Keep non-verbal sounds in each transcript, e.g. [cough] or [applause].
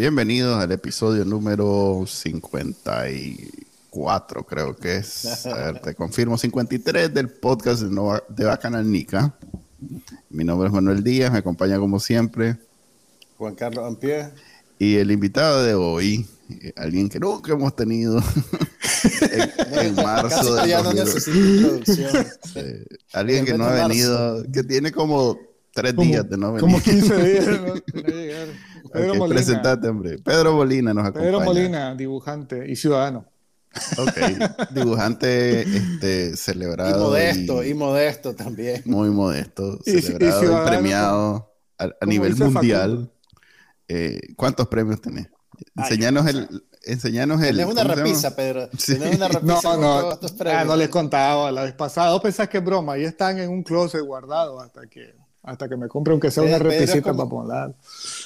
Bienvenidos al episodio número 54, creo que es. A ver, te confirmo, 53 del podcast de, Nova, de Bacanal Nica. Mi nombre es Manuel Díaz, me acompaña como siempre. Juan Carlos Ampie. Y el invitado de hoy, eh, alguien que nunca hemos tenido [laughs] en, en marzo de ya no 2000. necesito introducción. Sí, Alguien que no ha venido, que tiene como tres Como- días de no venir. Como 15 [laughs] días ¿no? de no llegar. Pedro Molina. presentate, hombre. Pedro Molina nos acompaña. Pedro Molina, dibujante y ciudadano. Ok, [laughs] dibujante este, Y celebrado. modesto, y y modesto también. muy modesto, Y- y celebrado y, ciudadano, premiado a, nivel mundial. Eh, ¿Cuántos premios tenés? Ay, Enseñanos el, enseñanos el. Tienes una repisa, Pedro. Sí. Tienes una [laughs] repisa No, con no, ah, no les contaba la vez pasada. ¿Vos pensás que es broma? Ahí están en un closet guardados hasta que, hasta que me compre aunque sea una Pedro es repisita como- para ponerla.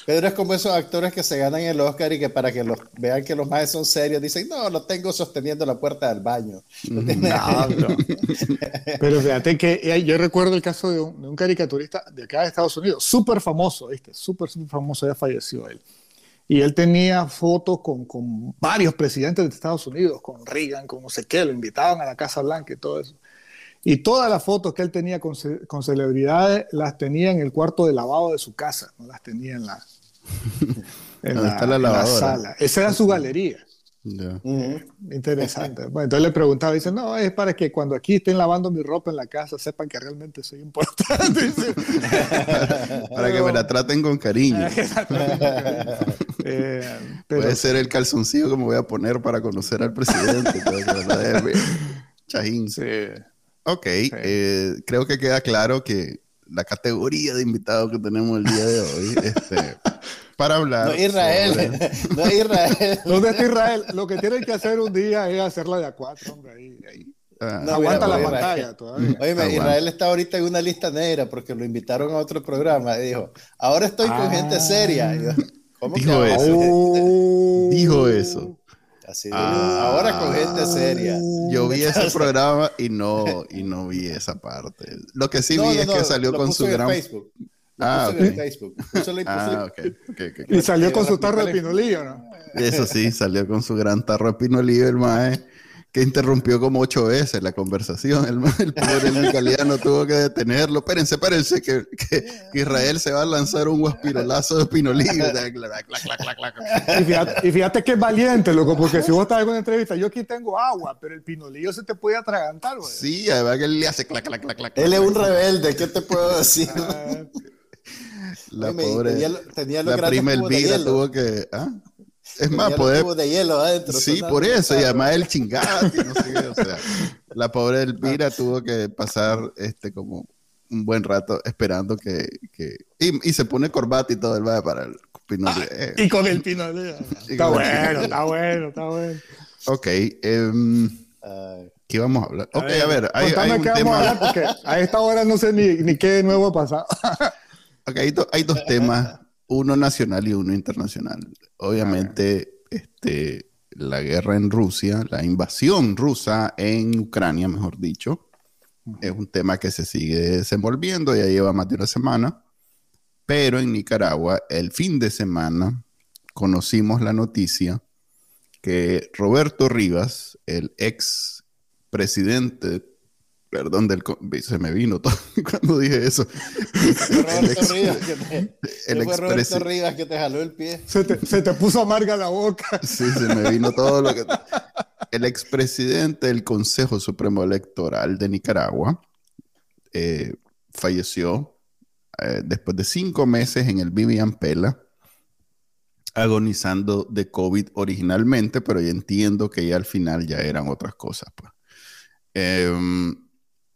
Pedro es como esos actores que se ganan el Oscar y que para que los vean que los más son serios dicen, no, lo tengo sosteniendo la puerta del baño. Tiene- No, pero, fíjate que eh, yo recuerdo el caso de un, de un caricaturista de acá de Estados Unidos, súper famoso, ¿viste? Súper, súper famoso, ya falleció él. Y él tenía fotos con, con varios presidentes de Estados Unidos, con Reagan, con no sé qué, lo invitaban a la Casa Blanca y todo eso. Y todas las fotos que él tenía con, ce- con celebridades las tenía en el cuarto de lavado de su casa, no las tenía en la, [laughs] en ¿Dónde está la sala. Esa era su galería. Interesante. Bueno, entonces le preguntaba, dice, no, es para que cuando aquí estén lavando mi ropa en la casa sepan que realmente soy importante. [laughs] [laughs] Para que me la traten con cariño. Eh, pero Puede ser el calzoncillo que me voy a poner para conocer al presidente. lo deje. Chajín. sí. Ok, eh, creo que queda claro que la categoría de invitados que tenemos el día de hoy, [laughs] este, para hablar. No Israel, sobre- [laughs] no Israel. [laughs] ¿Dónde está Israel? Lo que tienen que hacer un día es hacerla de a cuatro, hombre. Ahí, ahí. Ah, No, Aguanta mira, la mira, pantalla todavía. Oye, Aguanta. Israel está ahorita en una lista negra porque lo invitaron a otro programa y dijo, ahora estoy con Ah. gente seria. Yo, ¿Cómo Dijo que eso. Oh. Dijo eso. Así, Ah. ahora con gente seria. Yo vi ese programa y no, [laughs] y no vi esa parte. Lo que sí No, vi no, es no, que salió lo con puso su en gran. Facebook. Lo Ah, puso en ok. Facebook. Ah, la- ok. ok, ok. Y salió con su tarro de pinolillo, ¿no? Eso sí, salió con su gran tarro de pinolillo el mae, que interrumpió como ocho veces la conversación. El, mae, el pobre [laughs] micaliano tuvo que detenerlo. Espérense, espérense, que, que- que Israel se va a lanzar un guaspirolazo de pinolillo. [laughs] Y fíjate, y fíjate que es valiente, loco, porque si vos estás en una entrevista, yo aquí tengo agua, pero el pinolillo se te puede atragantar, güey. Sí, además que él le hace clac, clac, clac, clac. Él es un rebelde, ¿qué te puedo decir? Ah, La pobre. tenía lo- tenía la prima Elvira tuvo que. ¿ah? Es más, poder. de hielo adentro. Sí, por eso, y además el [laughs] chingado, que no sé qué, o sea, la pobre Elvira tuvo que pasar este como un buen rato esperando que, que y, y se pone corbata y todo el va para el pinolillo. Eh, Y con el pinolillo. [laughs] Está bueno, está bueno, está bueno. ok, Ay, ¿qué vamos a hablar? Ok, a ver, hay, Contame hay un qué vamos a tema, hablar, porque a esta hora no sé ni, ni qué de nuevo ha pasado. ok, hay, do- hay dos temas, uno nacional y uno internacional. Obviamente, este, la guerra en Rusia, la invasión rusa en Ucrania, mejor dicho, es un tema que se sigue desenvolviendo, ya lleva más de una semana, pero en Nicaragua, el fin de semana, conocimos la noticia que Roberto Rivas, el ex presidente, perdón, del, se me vino todo [laughs] cuando dije eso, Roberto ex- Rivas que te, el fue Roberto expresi- Rivas que te jaló el pie. Se te, se te puso amarga la boca. Sí, se me vino todo lo que... El expresidente del Consejo Supremo Electoral de Nicaragua eh, falleció eh, después de cinco meses en el Vivian Pela, agonizando de COVID originalmente, pero ya entiendo que ya al final ya eran otras cosas. pues. Em,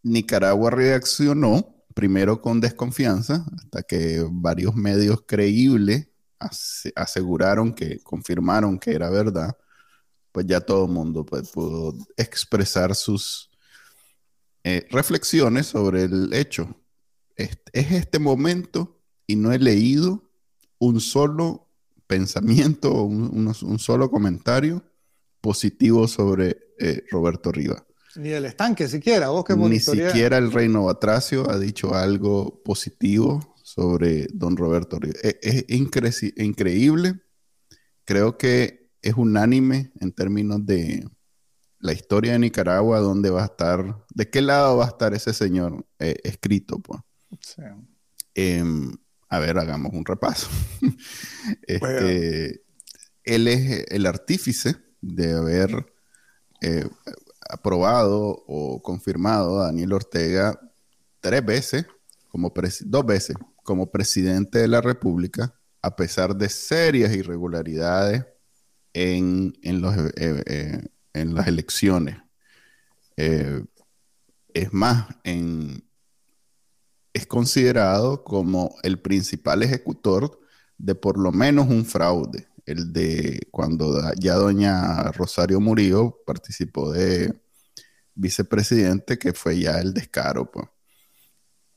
Nicaragua reaccionó primero con desconfianza, hasta que varios medios creíbles aseguraron que, confirmaron que era verdad, pues ya todo el mundo pues, pudo expresar sus eh, reflexiones sobre el hecho. Es, este momento y no he leído un solo pensamiento, un, un solo comentario positivo sobre eh, Roberto Riva. Ni el estanque siquiera, vos que Ni siquiera el reino Batracio ha dicho algo positivo sobre don Roberto Riva. E, es, increíble. Creo que es unánime en términos de la historia de Nicaragua, dónde va a estar, de qué lado va a estar ese señor eh, escrito. Pues. Em, a ver, hagamos un repaso. [laughs] Este, él es el artífice de haber eh, aprobado o confirmado a Daniel Ortega tres veces, como dos veces, como presidente de la República, a pesar de serias irregularidades en, los, eh, eh, en las elecciones. es más, es considerado como el principal ejecutor de por lo menos un fraude el de cuando ya doña Rosario Murillo participó de vicepresidente, que fue ya el descaro, pues.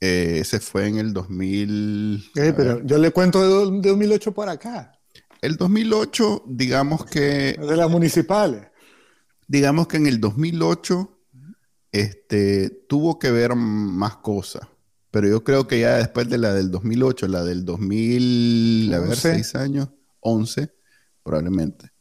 Eh, ese fue en el 2000. Eh, pero yo le cuento de, 2008 para acá. El 2008, digamos que. De las municipales. Digamos que en el 2008 este, tuvo que ver más cosas. Pero yo creo que ya después de la del 2008, la del 2000, a ver, seis años, 11, probablemente.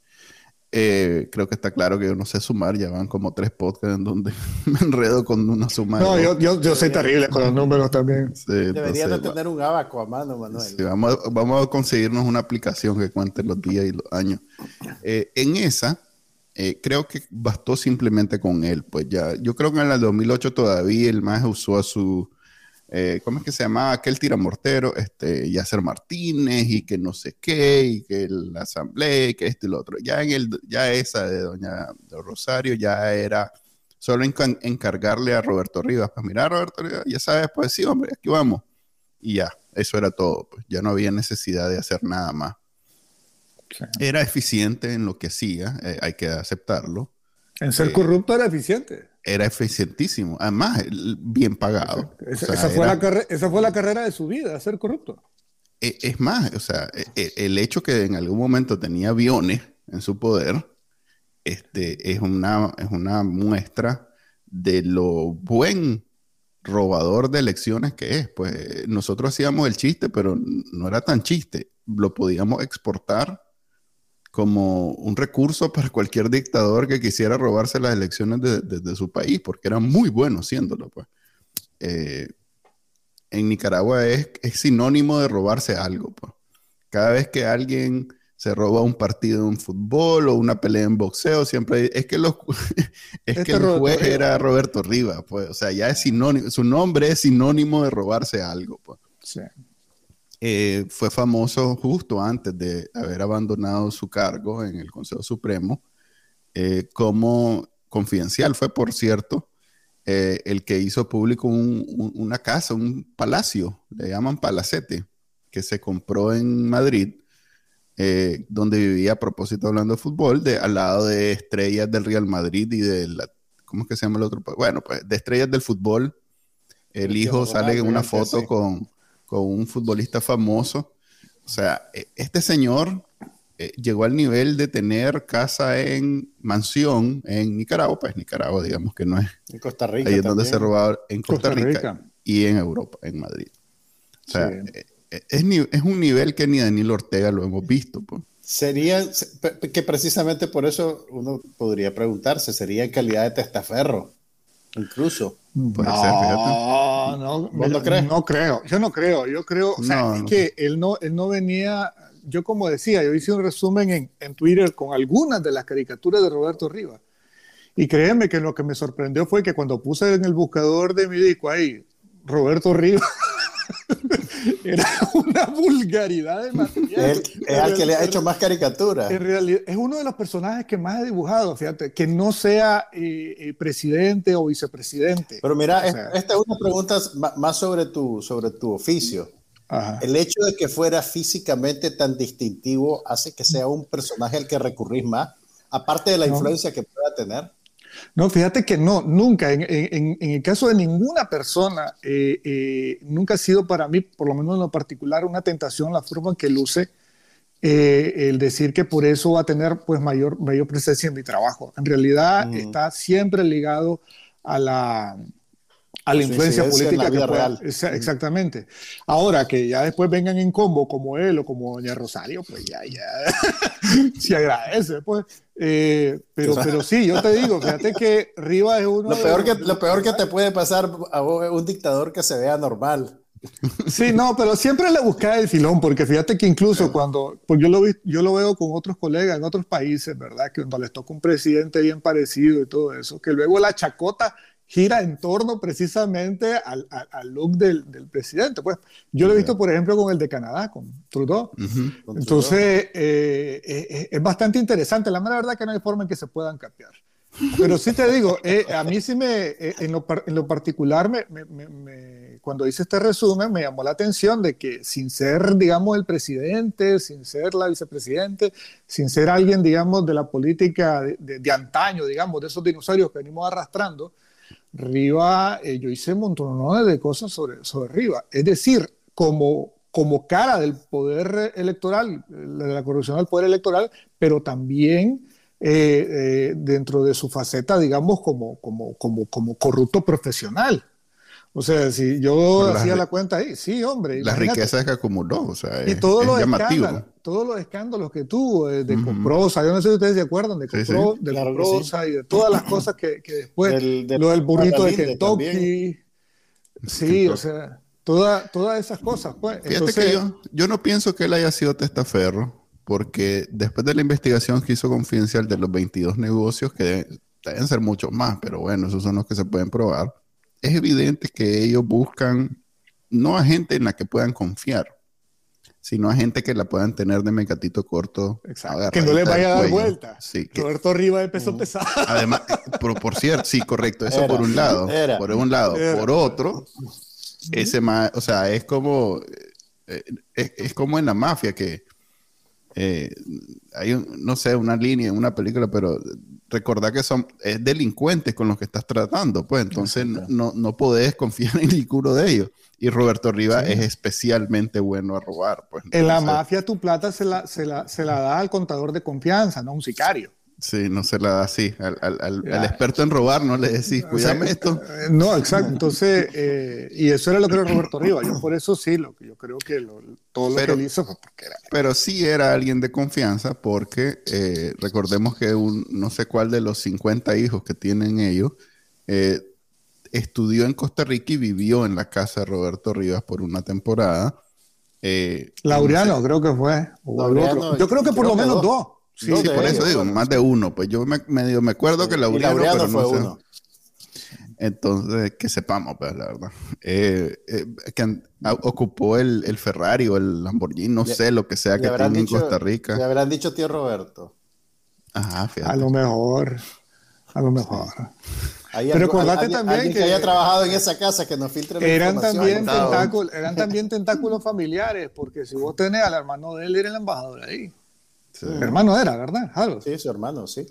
Eh, creo que está claro que yo no sé sumar, ya van como tres podcasts en donde [laughs] me enredo con una suma. No, yo, yo, yo, soy terrible con los números también. Debería de tener un abaco a mano, Manuel. vamos, a, vamos, a conseguirnos una aplicación que cuente los días y los años. Eh, en esa, eh, creo que bastó simplemente con él. Pues ya, yo creo que en el 2008 todavía el más usó a su eh, ¿cómo es que se llamaba aquel tiramortero? Este, Yasser Martínez y que no sé qué, y que la asamblea, y que esto y lo otro. Ya, en el, ya esa de doña Rosario ya era solo encargarle a Roberto Rivas, pues mira Roberto Rivas, ya sabes, pues sí, hombre, aquí vamos. Y ya, eso era todo, pues ya no había necesidad de hacer nada más. Era eficiente en lo que hacía, eh, hay que aceptarlo. En ser corrupto era eficiente era eficientísimo, además bien pagado. Esa, fue, la carrera de su vida, ser corrupto. E, es más, o sea, e, e, el hecho que en algún momento tenía aviones en su poder, este, es, una, es una muestra de lo buen robador de elecciones que es. Pues nosotros hacíamos el chiste, pero no era tan chiste. Lo podíamos exportar como un recurso para cualquier dictador que quisiera robarse las elecciones de, su país, porque era muy bueno haciéndolo. Pues. Eh, en Nicaragua es, sinónimo de robarse algo. Pues. Cada vez que alguien se roba un partido en fútbol o una pelea en boxeo, siempre es que, los, [laughs] es que el juez era Roberto Rivas, pues, o sea, ya es sinónimo, su nombre es sinónimo de robarse algo, pues. Sí. Eh, fue famoso justo antes de haber abandonado su cargo en el Consejo Supremo, eh, como confidencial fue, por cierto, eh, el que hizo público una casa, un palacio, le llaman palacete, que se compró en Madrid, donde vivía a propósito hablando de fútbol, de, al lado de estrellas del Real Madrid y de la, ¿cómo es que se llama el otro? Bueno, pues de estrellas del fútbol. El hijo sale en una foto con, con un futbolista famoso. O sea, e, este señor eh, llegó al nivel de tener casa en mansión en Nicaragua, pues Nicaragua, digamos que no es. En Costa Rica. Ahí es donde se robaba en Costa, Rica, y en Europa, en Madrid. O sea, eh, eh, es, un nivel que ni Daniel Ortega lo hemos visto. Pues. Sería que precisamente por eso uno podría preguntarse, ¿sería en calidad de testaferro? Incluso. No, no, no, crees? no creo. Yo no creo. Yo creo, o sea, es que él no, él no venía. Yo, como decía, yo hice un resumen en, en Twitter con algunas de las caricaturas de Roberto Rivas. Y créeme que lo que me sorprendió fue que cuando puse en el buscador de mi disco ahí, Roberto Rivas, [laughs] era una vulgaridad de material. Es, al que le ha hecho más caricaturas. En realidad, es uno de los personajes que más ha dibujado, fíjate, que no sea eh, eh, presidente o vicepresidente. Pero mira, esta es una pregunta más sobre tu, sobre tu oficio. el hecho de que fuera físicamente tan distintivo hace que sea un personaje al que recurrís más, aparte de la influencia que pueda tener. No, fíjate que no, nunca. En, el caso de ninguna persona, eh, eh, nunca ha sido para mí, por lo menos en lo particular, una tentación la forma en que luce eh, el decir que por eso va a tener pues mayor, mayor presencia en mi trabajo. En realidad mm. está siempre ligado a la, a la influencia política que pueda, exactamente. Ahora que ya después vengan en combo como él o como doña Rosario, pues ya, ya [laughs] se agradece, pues. Eh, pero, pero sí, yo te digo, [laughs] fíjate que Rivas es uno. Lo peor, que, lo peor que te puede pasar a un dictador que se vea normal. Sí, no, pero siempre le busca el filón, porque fíjate que incluso cuando, porque yo lo, yo lo veo con otros colegas en otros países, ¿verdad? Que cuando les toca un presidente bien parecido y todo eso, que luego la chacota gira en torno precisamente al, al, look del, del, presidente. Pues yo lo he visto, por ejemplo, con el de Canadá, con Trudeau. Entonces, eh, eh, es bastante interesante. La verdad que no hay forma en que se puedan cambiar. Pero sí te digo, eh, a mí sí me, en, lo, en, lo, particular, me, me, cuando hice este resumen, me llamó la atención de que sin ser, digamos, el presidente, sin ser la vicepresidente, sin ser alguien, digamos, de la política de, de, de antaño, digamos, de esos dinosaurios que venimos arrastrando, Riva, eh, yo hice montones de cosas sobre, sobre Riva. Es decir, como, como cara del poder electoral, de la corrupción del poder electoral, pero también eh, eh, dentro de su faceta, digamos, como, como, como, como corrupto profesional. O sea, si yo hacía la cuenta ahí, sí, hombre. Las riquezas que acumuló, o sea, y todos los escándalos, todos los escándalos que tuvo de, de Comprosa, yo no sé si ustedes se acuerdan de, Compro, de Comprosa y de todas las cosas que, que después, lo del burrito de Kentucky, sí, o sea, toda, todas esas cosas, pues. Fíjate que yo, yo no pienso que él haya sido testaferro, porque después de la investigación que hizo Confidencial de los 22 negocios, que deben ser muchos más, pero bueno, esos son los que se pueden probar es evidente que ellos buscan no a gente en la que puedan confiar, sino a gente que la puedan tener de mecatito corto. Que no le vaya a dar vuelta. Sí, Roberto Riva de peso pesado. Además, por, cierto, sí, correcto, eso por un lado. Por un lado. Por otro, ese más, o sea, es como, eh, es, como en la mafia que eh, hay, no sé, una línea en una película, pero recordar que son delincuentes con los que estás tratando, pues entonces no, no podés confiar [laughs] en ninguno de ellos. Y Roberto Riva es especialmente bueno a robar. Pues, en la mafia tu plata se la, se la, se la da al contador de confianza, no a un sicario. Sí, no se la da así. Al, al, al, experto en robar no le decís, cuídame esto. Eh, no, exacto. Entonces, eh, y eso era lo que era Roberto Rivas. Yo por eso sí, lo que yo creo que todo lo que él hizo fue porque era. Pero sí era alguien de confianza porque eh, recordemos que un, no sé cuál de los 50 hijos que tienen ellos estudió en Costa Rica y vivió en la casa de Roberto Rivas por una temporada. Laureano, creo que fue. yo creo que por lo menos dos. Sí, por eso digo, más de uno. Pues yo me, medio me acuerdo que Laureano, pero no fue uno. Entonces, que sepamos, pues, la verdad. Eh, eh, que ocupó el, el, Ferrari o el Lamborghini, no sé, lo que sea que tiene en Costa Rica. Le habrán dicho tío Roberto. Ajá, fíjate. A lo mejor. A lo mejor. Pero acordate también que, haya trabajado en esa casa que nos filtre la eran también tentáculos, eran también tentáculos familiares, porque si vos tenés al hermano de él, era el embajador ahí. Hermano era, ¿verdad? Sí, su hermano, sí.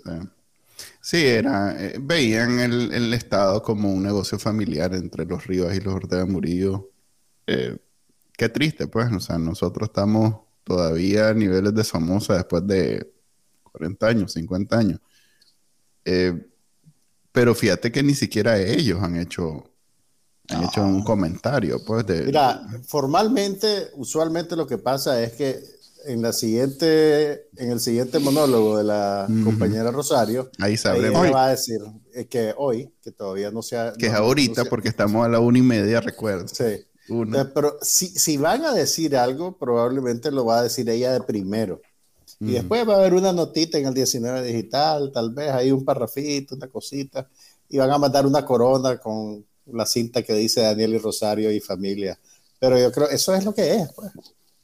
Sí, era, eh, veían el, Estado como un negocio familiar entre los Rivas y los Ortega Murillo. Eh, qué triste, pues, o sea, nosotros estamos todavía a niveles de Somoza después de 40 años, 50 años. Eh, pero fíjate que ni siquiera ellos han hecho, han hecho un comentario, pues, de... Mira, formalmente, usualmente lo que pasa es que en la siguiente, en el siguiente monólogo de la compañera Rosario, ahí sabremos. Ella va a decir que hoy, que todavía no se ha. Que es ahorita, porque estamos a la una y media, recuerdo. Sí. Eh, pero si, si, van a decir algo, probablemente lo va a decir ella de primero. Y después va a haber una notita en el 19 digital, tal vez hay un parrafito, una cosita, y van a mandar una corona con la cinta que dice Daniel y Rosario y familia. Pero yo creo, eso es lo que es, pues.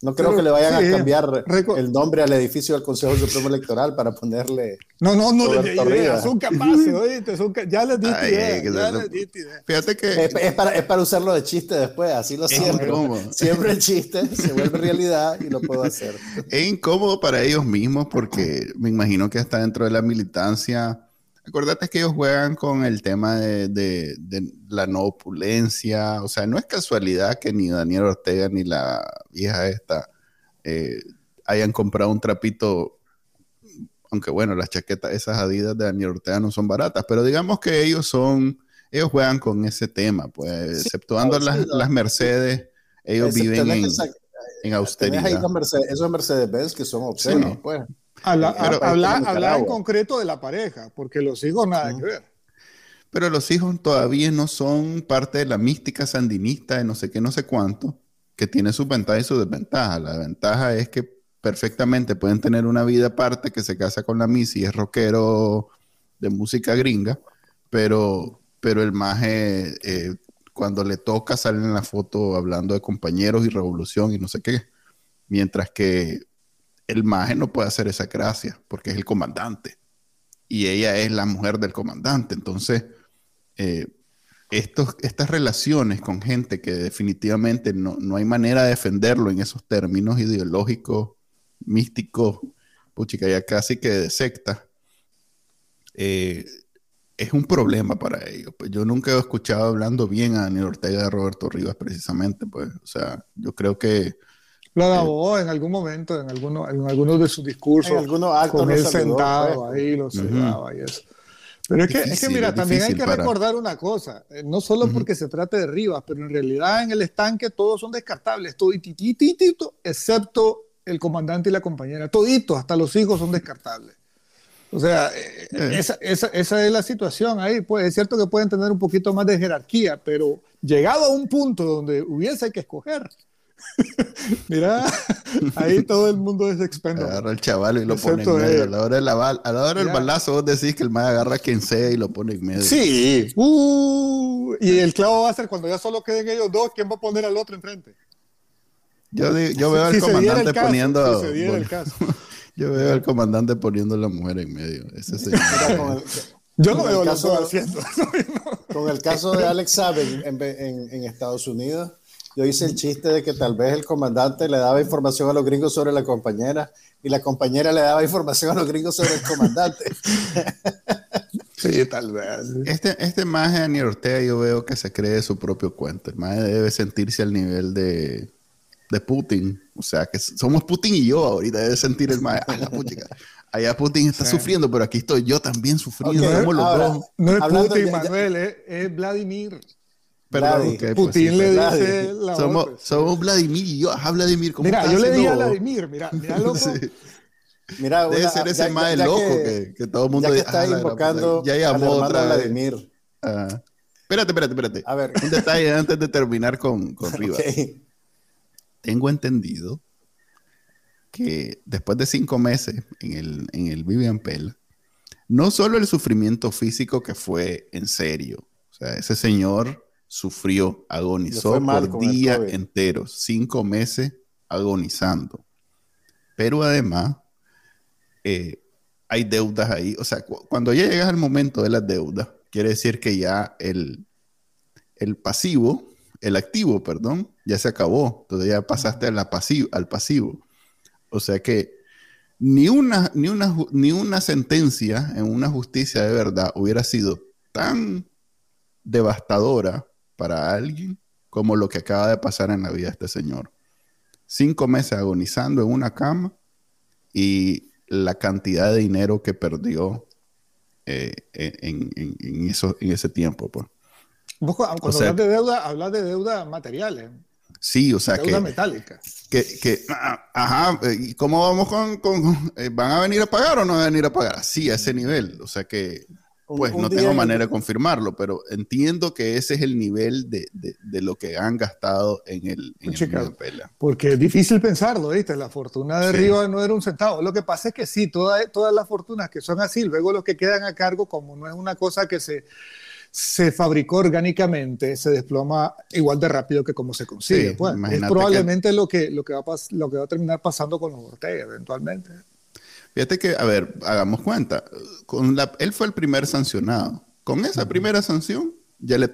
No creo que le vayan a cambiar el nombre al edificio del Consejo Supremo Electoral para ponerle. No, no, no les idea. Son capaces, oíste. ya les di idea. Ya les di idea. Fíjate que. Es, para, es, para, usarlo de chiste después. Así lo siempre. Siempre el chiste se vuelve realidad y lo puedo hacer. Es incómodo para ellos mismos porque me imagino que hasta dentro de la militancia Acuérdate que ellos juegan con el tema de, la no opulencia. O sea, no es casualidad que ni Daniel Ortega ni la vieja esta eh, hayan comprado un trapito. Aunque bueno, las chaquetas, esas adidas de Daniel Ortega no son baratas, pero digamos que ellos son, ellos juegan con ese tema, pues, exceptuando las, Mercedes, ellos viven en, austeridad. esos Mercedes-Benz que son obscenos, pues. Habla, en concreto de la pareja, porque los hijos nada que ver. Pero los hijos todavía no son parte de la mística sandinista de no sé qué, no sé cuánto, que tiene sus ventajas y sus desventajas. La ventaja es que perfectamente pueden tener una vida aparte que se casa con la Missy, es rockero de música gringa, pero, pero el maje, eh, cuando le toca, sale en la foto hablando de compañeros y revolución y no sé qué. Mientras que el maje no puede hacer esa gracia porque es el comandante y ella es la mujer del comandante. Entonces, eh, estos, estas relaciones con gente que definitivamente no, hay manera de defenderlo en esos términos ideológicos, místicos, puchica, ya casi que de secta, eh, es un problema para ellos. Pues yo nunca he escuchado hablando bien a Daniel Ortega de Roberto Rivas precisamente, pues, o sea, yo creo que lo alabó en algún momento, en algunos en algunos de sus discursos. En algunos actos. Con él sentado ahí, lo saludaba y eso. Pero es que, es que, mira, también hay que recordar una cosa, eh, no solo porque se trate de Rivas, pero en realidad en el estanque todos son descartables, todititito, excepto el comandante y la compañera, todito, hasta los hijos son descartables. O sea, eh, eh. esa, esa, esa, es la situación ahí. Pues es cierto que pueden tener un poquito más de jerarquía, pero llegado a un punto donde hubiese que escoger, [laughs] Mira, ahí todo el mundo es expendo. Agarra el chaval y lo pone en medio. A la hora, de la a la hora del balazo vos decís que el más agarra a quien sea y lo pone en medio. Sí. Uh, y el clavo va a ser cuando ya solo queden ellos dos, ¿quién va a poner al otro enfrente? Yo, yo veo al comandante poniendo... yo veo al comandante poniendo la mujer en medio. Ese señor. Yo no veo el caso, haciendo. Con el caso de Alex Sabe en, en, en Estados Unidos yo hice el chiste de que tal vez el comandante le daba información a los gringos sobre la compañera y la compañera le daba información a los gringos sobre el comandante. [laughs] sí, tal vez. Este, este maje de Daniel Ortega yo veo que se cree su propio cuento. El maje debe sentirse al nivel de, de Putin. O sea, que somos Putin y yo ahorita. Debe sentir el maje. Allá Putin está sufriendo, pero aquí estoy yo también sufriendo. No es Putin, Manuel, es Vladimir. Perdón, pues Putin le dice la somos, somos, Vladimir y yo, ajá Vladimir, ¿cómo Mira, yo le dije a Vladimir, mira, mira [laughs] loco. Mira, Debe ser ese más loco que, que, todo el mundo ya está invocando ya llamó otra Vladimir. Ah. Espérate, espérate, espérate. A ver. Un detalle antes de terminar con, con [laughs] Rivas. Tengo entendido que después de cinco meses en el, en el Vivian Pell, no solo el sufrimiento físico que fue en serio, o sea, ese señor sufrió, agonizó por días enteros, cinco meses agonizando. Pero además, eh, hay deudas ahí. O sea, cuando ya llegas al momento de las deudas, quiere decir que ya el, el pasivo, el activo, perdón, ya se acabó. Entonces ya pasaste a la pasivo, al pasivo. O sea que ni una, ni, una, ni una sentencia en una justicia de verdad hubiera sido tan devastadora para alguien como lo que acaba de pasar en la vida de este señor. Cinco meses agonizando en una cama y la cantidad de dinero que perdió eh, en, en, ese tiempo. Pues. cuando hablas de deuda, hablas de deuda materiales. Sí, o sea deuda metálica. Que, que, ah, ajá, ¿y cómo vamos con, con, eh, ¿Van a venir a pagar o no van a venir a pagar? Sí, a ese nivel. O sea que pues no tengo manera de confirmarlo, pero entiendo que ese es el nivel de, de, lo que han gastado en el, en el Pela. Porque es difícil pensarlo, ¿viste? La fortuna de arriba no era un centavo. Lo que pasa es que sí, todas las fortunas que son así, luego los que quedan a cargo, como no es una cosa que se se fabricó orgánicamente, se desploma igual de rápido que como se consigue. Sí, pues. Es probablemente lo, que, lo, que va lo que va a terminar pasando con los Ortega eventualmente. Fíjate que, a ver, hagamos cuenta. Con la, él fue el primer sancionado. Con esa primera sanción, ya le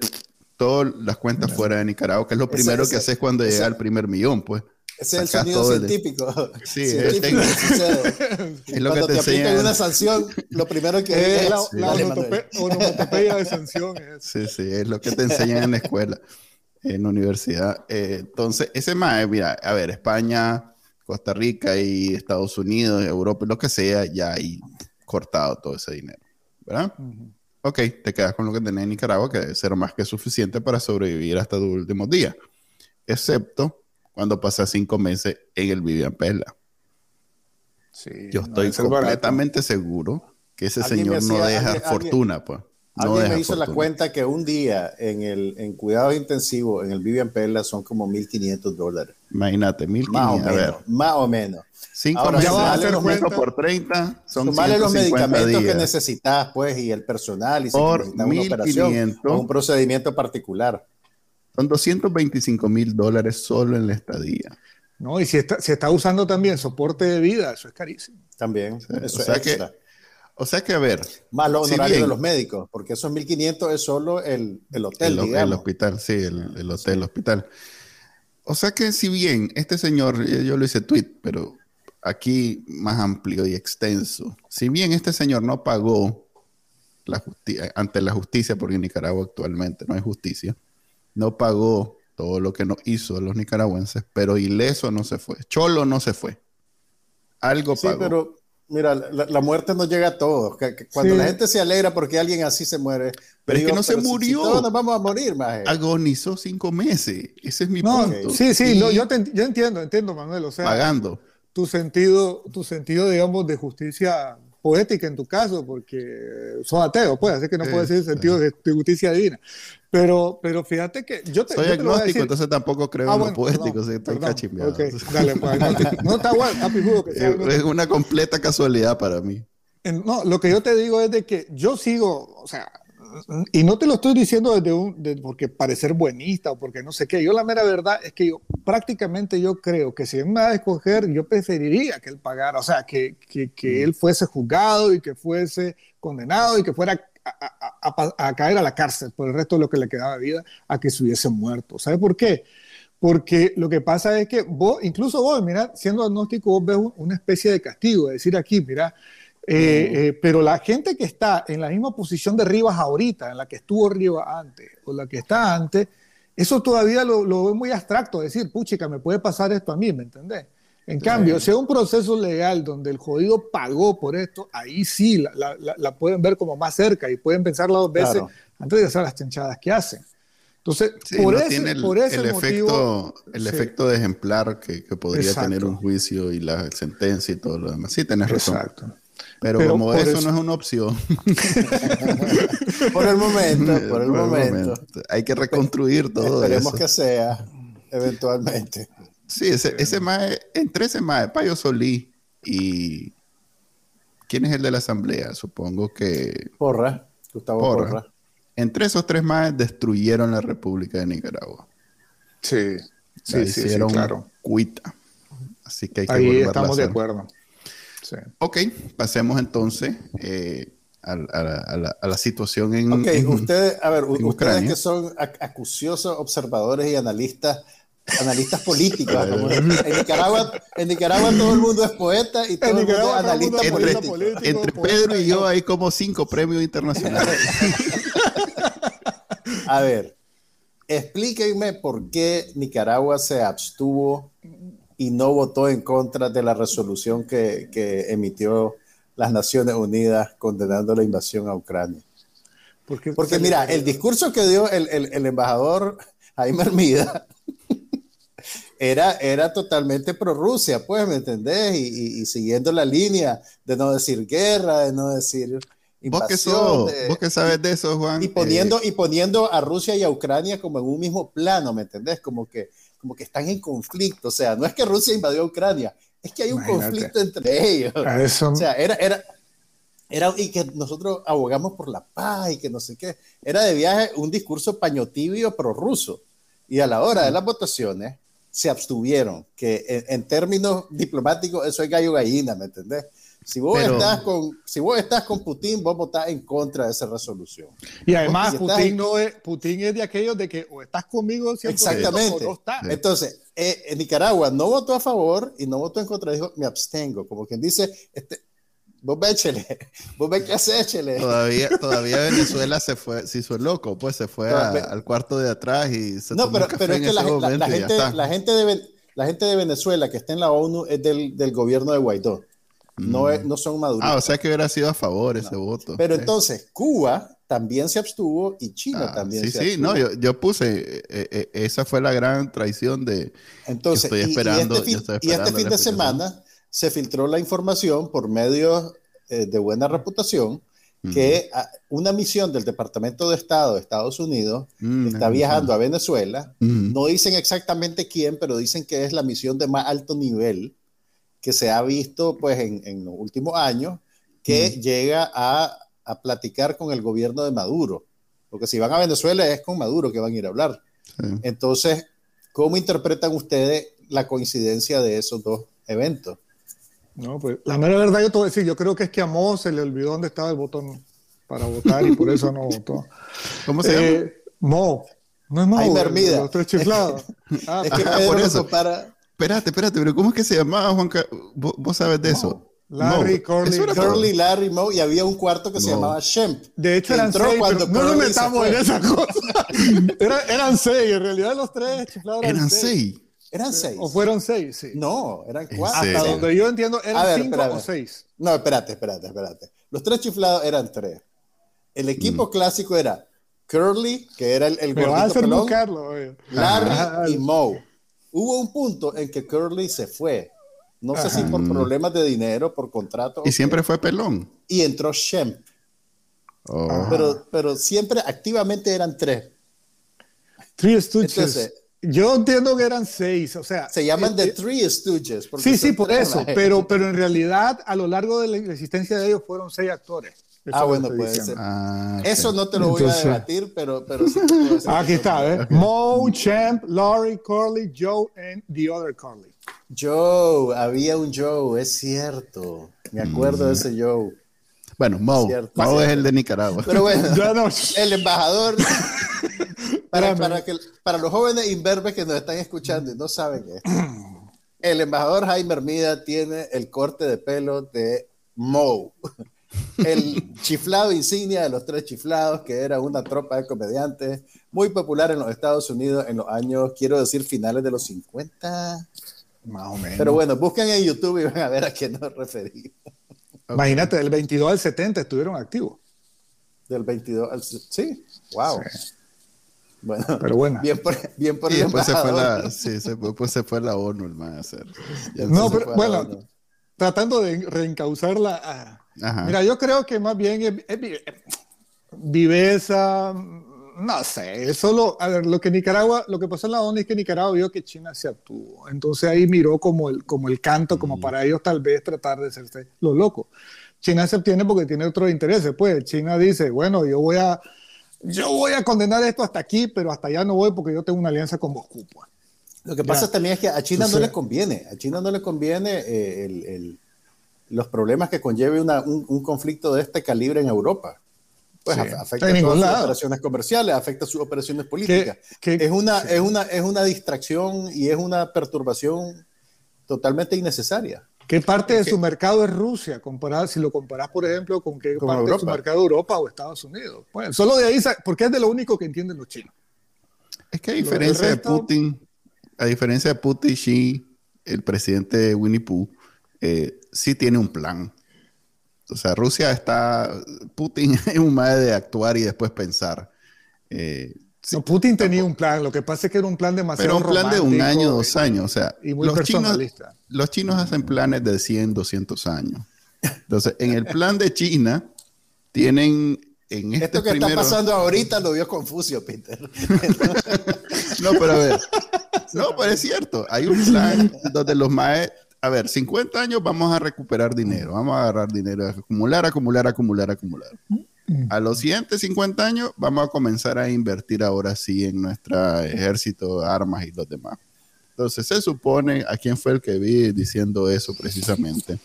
todas las cuentas fuera de Nicaragua, que es lo primero ese- que haces cuando ese- llega el primer millón, pues. Ese es el Sacas sonido todo el- científico. Sí, científico [laughs] es- lo Cuando que te, te aplican enseñan. una sanción, lo primero que Es la, es, la "Dale, onotope- Manuel". onomatopeya de sanción. es- Sí, sí, es lo que te enseñan en la escuela, en la universidad. Eh, entonces, ese más, mira, a ver, España, Costa Rica y Estados Unidos, Europa, lo que sea, ya hay cortado todo ese dinero, ¿verdad? Ok, te quedas con lo que tenés en Nicaragua, que debe ser más que suficiente para sobrevivir hasta tus últimos días, excepto cuando pasas cinco meses en el Vivian Perla. Sí, Yo estoy barato. completamente seguro que ese Alguien señor no deja alguien- fortuna, pues. No Alguien deja me hizo la cuenta que un día en el en cuidados intensivos en el Vivian Perla son como 1.500 dólares. Imagínate, Más o 1500, a ver. menos. Más o menos. Cinco Ahora, meses ya vas a hacer cuenta. por 30 son Sumarle los 150 medicamentos que necesitas, pues, y el personal, y si Por necesitas una operación 1500. o un procedimiento particular. Son 225 mil dólares solo en la estadía. No, y si está, si está usando también soporte de vida, eso es carísimo. También. Eso o sea es que- extra. O sea que, a ver, Más los si honorarios bien- de los médicos, porque esos 1.500 es solo el, el hotel, el, el digamos. hospital, sí, el, el hotel, el hospital. O sea que si bien este señor, yo lo hice tweet, pero aquí más amplio y extenso, si bien este señor no pagó la ante la justicia, porque en Nicaragua actualmente no hay justicia, no pagó todo lo que nos hizo a los nicaragüenses, pero ileso no se fue, cholo no se fue. Algo Sí, pagó. pero mira, la, la muerte no llega a todos. Cuando Sí. la gente se alegra porque alguien así se muere. Pero es que no se si- si murió. todos nos vamos a morir, maje. Agonizó cinco meses. Ese es mi No, punto. sí, sí, Y no, yo, te yo entiendo, entiendo, Manuel. O sea, pagando. tu sentido, tu sentido, digamos, de justicia poética en tu caso, porque sos ateo, pues, así que no Sí, puedes decir sentido de, de justicia divina. Pero, pero fíjate que yo te, Soy yo te agnóstico, decir- entonces tampoco creo Ah, en lo bueno, poético. sí, estoy cachimbeado. Ok, dale, pues, no está bueno, está pijudo que sea [laughs] Es una completa casualidad para mí. No, lo que yo te digo es de que yo sigo, o sea, y no te lo estoy diciendo desde un, de- porque parecer buenista o porque no sé qué. Yo la mera verdad es que yo prácticamente yo creo que si él me va a escoger, yo preferiría que él pagara, o sea, que, que, que él fuese juzgado y que fuese condenado y que fuera a, a- a- a caer a la cárcel por el resto de lo que le quedaba de vida a que se hubiese muerto. ¿Sabe por qué? Porque lo que pasa es que vos, incluso vos, mira, siendo agnóstico, vos ves un- una especie de castigo, es decir, aquí, mira, eh, eh, pero la gente que está en la misma posición de Rivas ahorita, en la que estuvo Rivas antes, o la que está antes, eso todavía lo, lo veo muy abstracto, decir, puchica, me puede pasar esto a mí, ¿me entendés? En cambio, si es un proceso legal donde el jodido pagó por esto, ahí sí la, la- la- la pueden ver como más cerca y pueden pensarla dos veces Claro. antes de hacer las chanchadas que hacen. Entonces, Sí, por, no ese, tiene el, por ese el motivo, efecto, el sí. efecto de ejemplar que, que podría Exacto. tener un juicio y la sentencia y todo lo demás. Sí, tenés razón. Exacto. Pero, Pero como eso, eso- no es una opción. [laughs] Por el momento, [laughs] por el momento. Hay que reconstruir todo Esperemos eso. que sea, eventualmente. Sí, ese, ese mae, entre ese mae, Payo Solí y... ¿Quién es el de la asamblea? Supongo que... Porra, Gustavo Porra. Porra. Entre esos tres maes destruyeron la República de Nicaragua. Sí, La sí, sí, sí, hicieron claro. cuita. Así que hay que Ahí a estamos de acuerdo. Sí. Ok, pasemos entonces eh, a, a la, a la- a la situación en, Ok, en- ustedes, a ver, en ustedes Ucrania. que son ac- acuciosos observadores y analistas, analistas [laughs] políticos. como en, Nicaragua, en Nicaragua todo el mundo es poeta y todo el mundo es mundo analista es entre, político. entre poeta, Pedro y yo hay como cinco premios internacionales. [laughs] A ver, explíquenme por qué Nicaragua se abstuvo y no votó en contra de la resolución que, que emitió las Naciones Unidas condenando la invasión a Ucrania. Porque, Porque mira, el discurso que dio el, el- el embajador Jaime Hermida [laughs] era, era totalmente pro Rusia, pues, ¿me entendés? Y, y- y siguiendo la línea de no decir guerra, de no decir ¿Vos que, invasión, de- vos que sabes de eso, Juan. y poniendo, eh, y poniendo a Rusia y a Ucrania como en un mismo plano, ¿me entendés? Como que, como que están en conflicto. O sea, no es que Rusia invadió Ucrania, es que hay un Imagínate. conflicto entre ellos. a eso, O sea, era, era, era, y que nosotros abogamos por la paz y que no sé qué. Era de viaje un discurso paño tibio prorruso. Y a la hora de las votaciones se abstuvieron, que en, en términos diplomáticos eso es gallo gallina, ¿me entendés? Si vos, Pero- estás con, si vos estás con Putin, vos votás en contra de esa resolución. Y además, si estás Putin, en- no es, Putin es de aquellos de que o estás conmigo 100% Exactamente. o no estás. Entonces, eh, en Nicaragua no votó a favor y no votó en contra, dijo, me abstengo, como quien dice, este, vos échele, [laughs] vos ve qué hace, échele. Todavía, [laughs] todavía Venezuela se fue, se hizo loco, pues se fue a- al cuarto de atrás y se No, tomó pero, café pero es que la, la- la gente, la, gente de, la gente de Venezuela que está en la ONU es del, del gobierno de Guaidó. No, es- no son maduros. Ah, o sea que hubiera sido a favor ese voto. pero Sí. entonces, Cuba también se abstuvo y China Ah, también sí, se sí, abstuvo. no, yo, yo puse, eh, eh, esa fue la gran traición de... Entonces, estoy y, esperando- este, fin, y este fin la de semana se filtró la información por medios eh, de buena reputación que una misión del Departamento de Estado de Estados Unidos Mm, está mm, viajando a Venezuela. mm. No dicen exactamente quién, pero dicen que es la misión de más alto nivel que se ha visto pues, en, en los últimos años, que llega a, a platicar con el gobierno de Maduro. Porque si van a Venezuela es con Maduro que van a ir a hablar. Sí. Entonces, ¿cómo interpretan ustedes la coincidencia de esos dos eventos? No, pues, la mera verdad yo te voy a decir, yo creo que es que a Mo se le olvidó dónde estaba el botón para votar y por eso no [laughs] votó. ¿Cómo se llama? Eh, Mo, no es Mo, Jaime el- Hermida. los tres chiflados. [laughs] Ah, Es que Pedro por eso. compara Espérate, espérate, pero ¿cómo es que se llamaba Juan Ca- ¿Vos, sabes de eso? Larry. Curly, Curly, Larry, Moe y había un cuarto que se No. llamaba Shemp. De hecho, eran entró seis, cuando pero no nos se metamos en esa cosa. [laughs] Era- eran seis, en realidad los tres chiflados eran, Eran seis. Eran seis. O fueron seis, sí. No, eran ¿En cuatro. serio? Hasta donde yo entiendo, A eran ver, cinco espérame. o seis. No, espérate, espérate, espérate. Los tres chiflados eran tres. El equipo clásico era Curly, que era el, el Me gordito pelón, oye. Larry Ajá. y Moe. Hubo un punto en que Curly se fue. No sé si por problemas de dinero, por contrato. Y qué. siempre fue pelón. Y entró Shemp. Oh. Pero, pero siempre activamente eran tres. Three Stooges. Entonces- yo entiendo que eran seis, o sea. Se llaman eh, The eh, Three Stooges. Sí, sí, por eso, pero, pero en realidad a lo largo de la existencia de ellos fueron seis actores. Eso Ah, bueno, puede diciendo. ser. Ah, ok. Eso no te lo voy Entonces- a debatir, pero, pero sí te puedo decir Ah, Aquí está, ¿eh? Mo, Champ, Laurie, Curly, Joe, and the other Curly. Joe, había un Joe, es cierto. Me acuerdo de ese Joe. Bueno, Mo. Cierto. Mo es el de Nicaragua. Pero bueno, [laughs] no. el embajador. Para, para, que, para los jóvenes imberbes que nos están escuchando y no saben esto, el embajador Jaime Hermida tiene el corte de pelo de Mo, el chiflado insignia de los tres chiflados, que era una tropa de comediantes muy popular en los Estados Unidos en los años, quiero decir, finales de los 50. Más o menos. Pero bueno, busquen en YouTube y van a ver a qué nos referimos. Imagínate, del 22 al 70 estuvieron activos. Del 22 al... Sí, wow. Bueno, Pero bueno. bien por, bien por Y después se fue la, sí, se, después se fue la ONU, el a. Ya No, pero a bueno, tratando de reencauzarla. ah, Ajá. Mira, yo creo que más bien es, es vi- viveza, no sé, es solo, a ver, lo que Nicaragua, lo que pasó en la ONU es que Nicaragua vio que China se actuó, entonces ahí miró como el, como el canto, como para ellos tal vez tratar de hacerse los locos. China se obtiene porque tiene otros intereses, pues China dice, bueno, yo voy a, yo voy a condenar esto hasta aquí, pero hasta allá no voy porque yo tengo una alianza con Moscú. pues. Lo que pasa Ya. también es que a China no le conviene, a China no le conviene eh, el- el- los problemas que conlleve una- un, un conflicto de este calibre en Europa. Pues Sí. af- afecta En ningún todas sus lado. operaciones comerciales, afecta sus operaciones políticas. que- es, una, es, una, es una distracción y es una perturbación totalmente innecesaria. ¿Qué parte de su mercado es Rusia? Comparado, si lo comparas, por ejemplo, con qué Con parte de su Europa. mercado Europa o Estados Unidos. Bueno, solo de ahí, porque es de lo único que entienden los chinos. Es que a diferencia resto- de Putin, a diferencia de Putin, Xi, el presidente Winnie Pooh, eh, sí tiene un plan. O sea, Rusia está. Putin [laughs] es un madre de actuar y después pensar. Eh, sí, No, Putin tenía un plan, lo que pasa es que era un plan demasiado pero un plan de un año, dos años. O sea, y muy los chinos, los chinos hacen planes de 100, 200 años. Entonces, en el plan de China, tienen en este Esto que primero... está pasando ahorita lo vio Confucio, Peter. [laughs] No, pero a ver. No, pero es cierto. Hay un plan donde los maes a ver, 50 años vamos a recuperar dinero, vamos a agarrar dinero, acumular, acumular, acumular, acumular. A los siguientes 50 años vamos a comenzar a invertir ahora sí en nuestro ejército, armas y los demás. Entonces se supone, ¿a quién fue el que vi diciendo eso precisamente?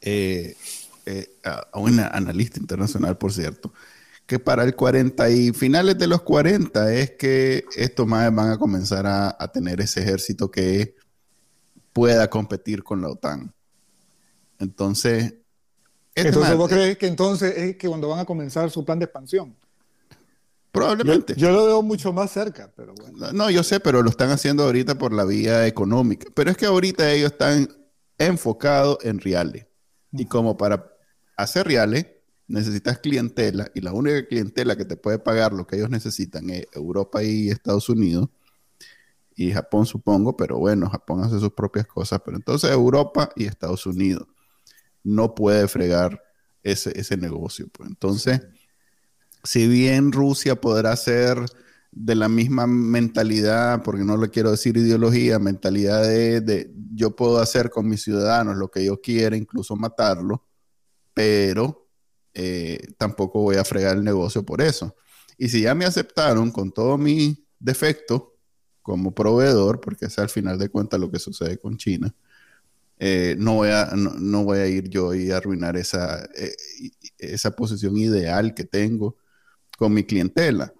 Eh, eh, a una analista internacional, por cierto, que para el 40 y finales de los 40 es que estos más van a comenzar a, a tener ese ejército que pueda competir con la OTAN. Entonces, este entonces vos crees que entonces es que cuando van a comenzar su plan de expansión. Probablemente. Yo, lo veo mucho más cerca, pero bueno. No, yo sé, pero lo están haciendo ahorita por la vía económica. Pero es que ahorita ellos están enfocados en reales. Y como para hacer reales, necesitas clientela. Y la única clientela que te puede pagar lo que ellos necesitan es Europa y Estados Unidos y Japón, supongo, pero bueno, Japón hace sus propias cosas, pero entonces Europa y Estados Unidos no puede fregar ese, ese negocio. Pues. Entonces, si bien Rusia podrá ser de la misma mentalidad, porque no le quiero decir ideología, mentalidad de, de yo puedo hacer con mis ciudadanos lo que yo quiera, incluso matarlo, pero eh, tampoco voy a fregar el negocio por eso. Y si ya me aceptaron con todo mi defecto, como proveedor, porque es al final de cuentas lo que sucede con China, eh, no, voy a, no, voy a ir yo y arruinar esa, eh, esa posición ideal que tengo con mi clientela.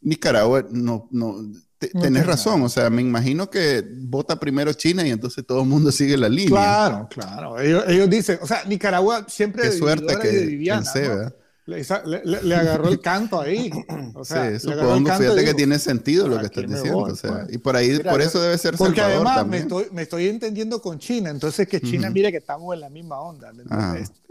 Nicaragua, no, no, tenés razón, o sea, me imagino que vota primero China y entonces todo el mundo sigue la línea. Claro, claro. Ellos, dicen, o sea, Nicaragua siempre... Qué suerte que Viviana, ¿no? Le, agarró el canto ahí. O sea, sí, supongo, fíjate que tiene sentido lo que estás diciendo. o sea, pues. y por ahí, por eso debe ser Porque además me estoy, me estoy, entendiendo con China, entonces que China mire que estamos en la misma onda.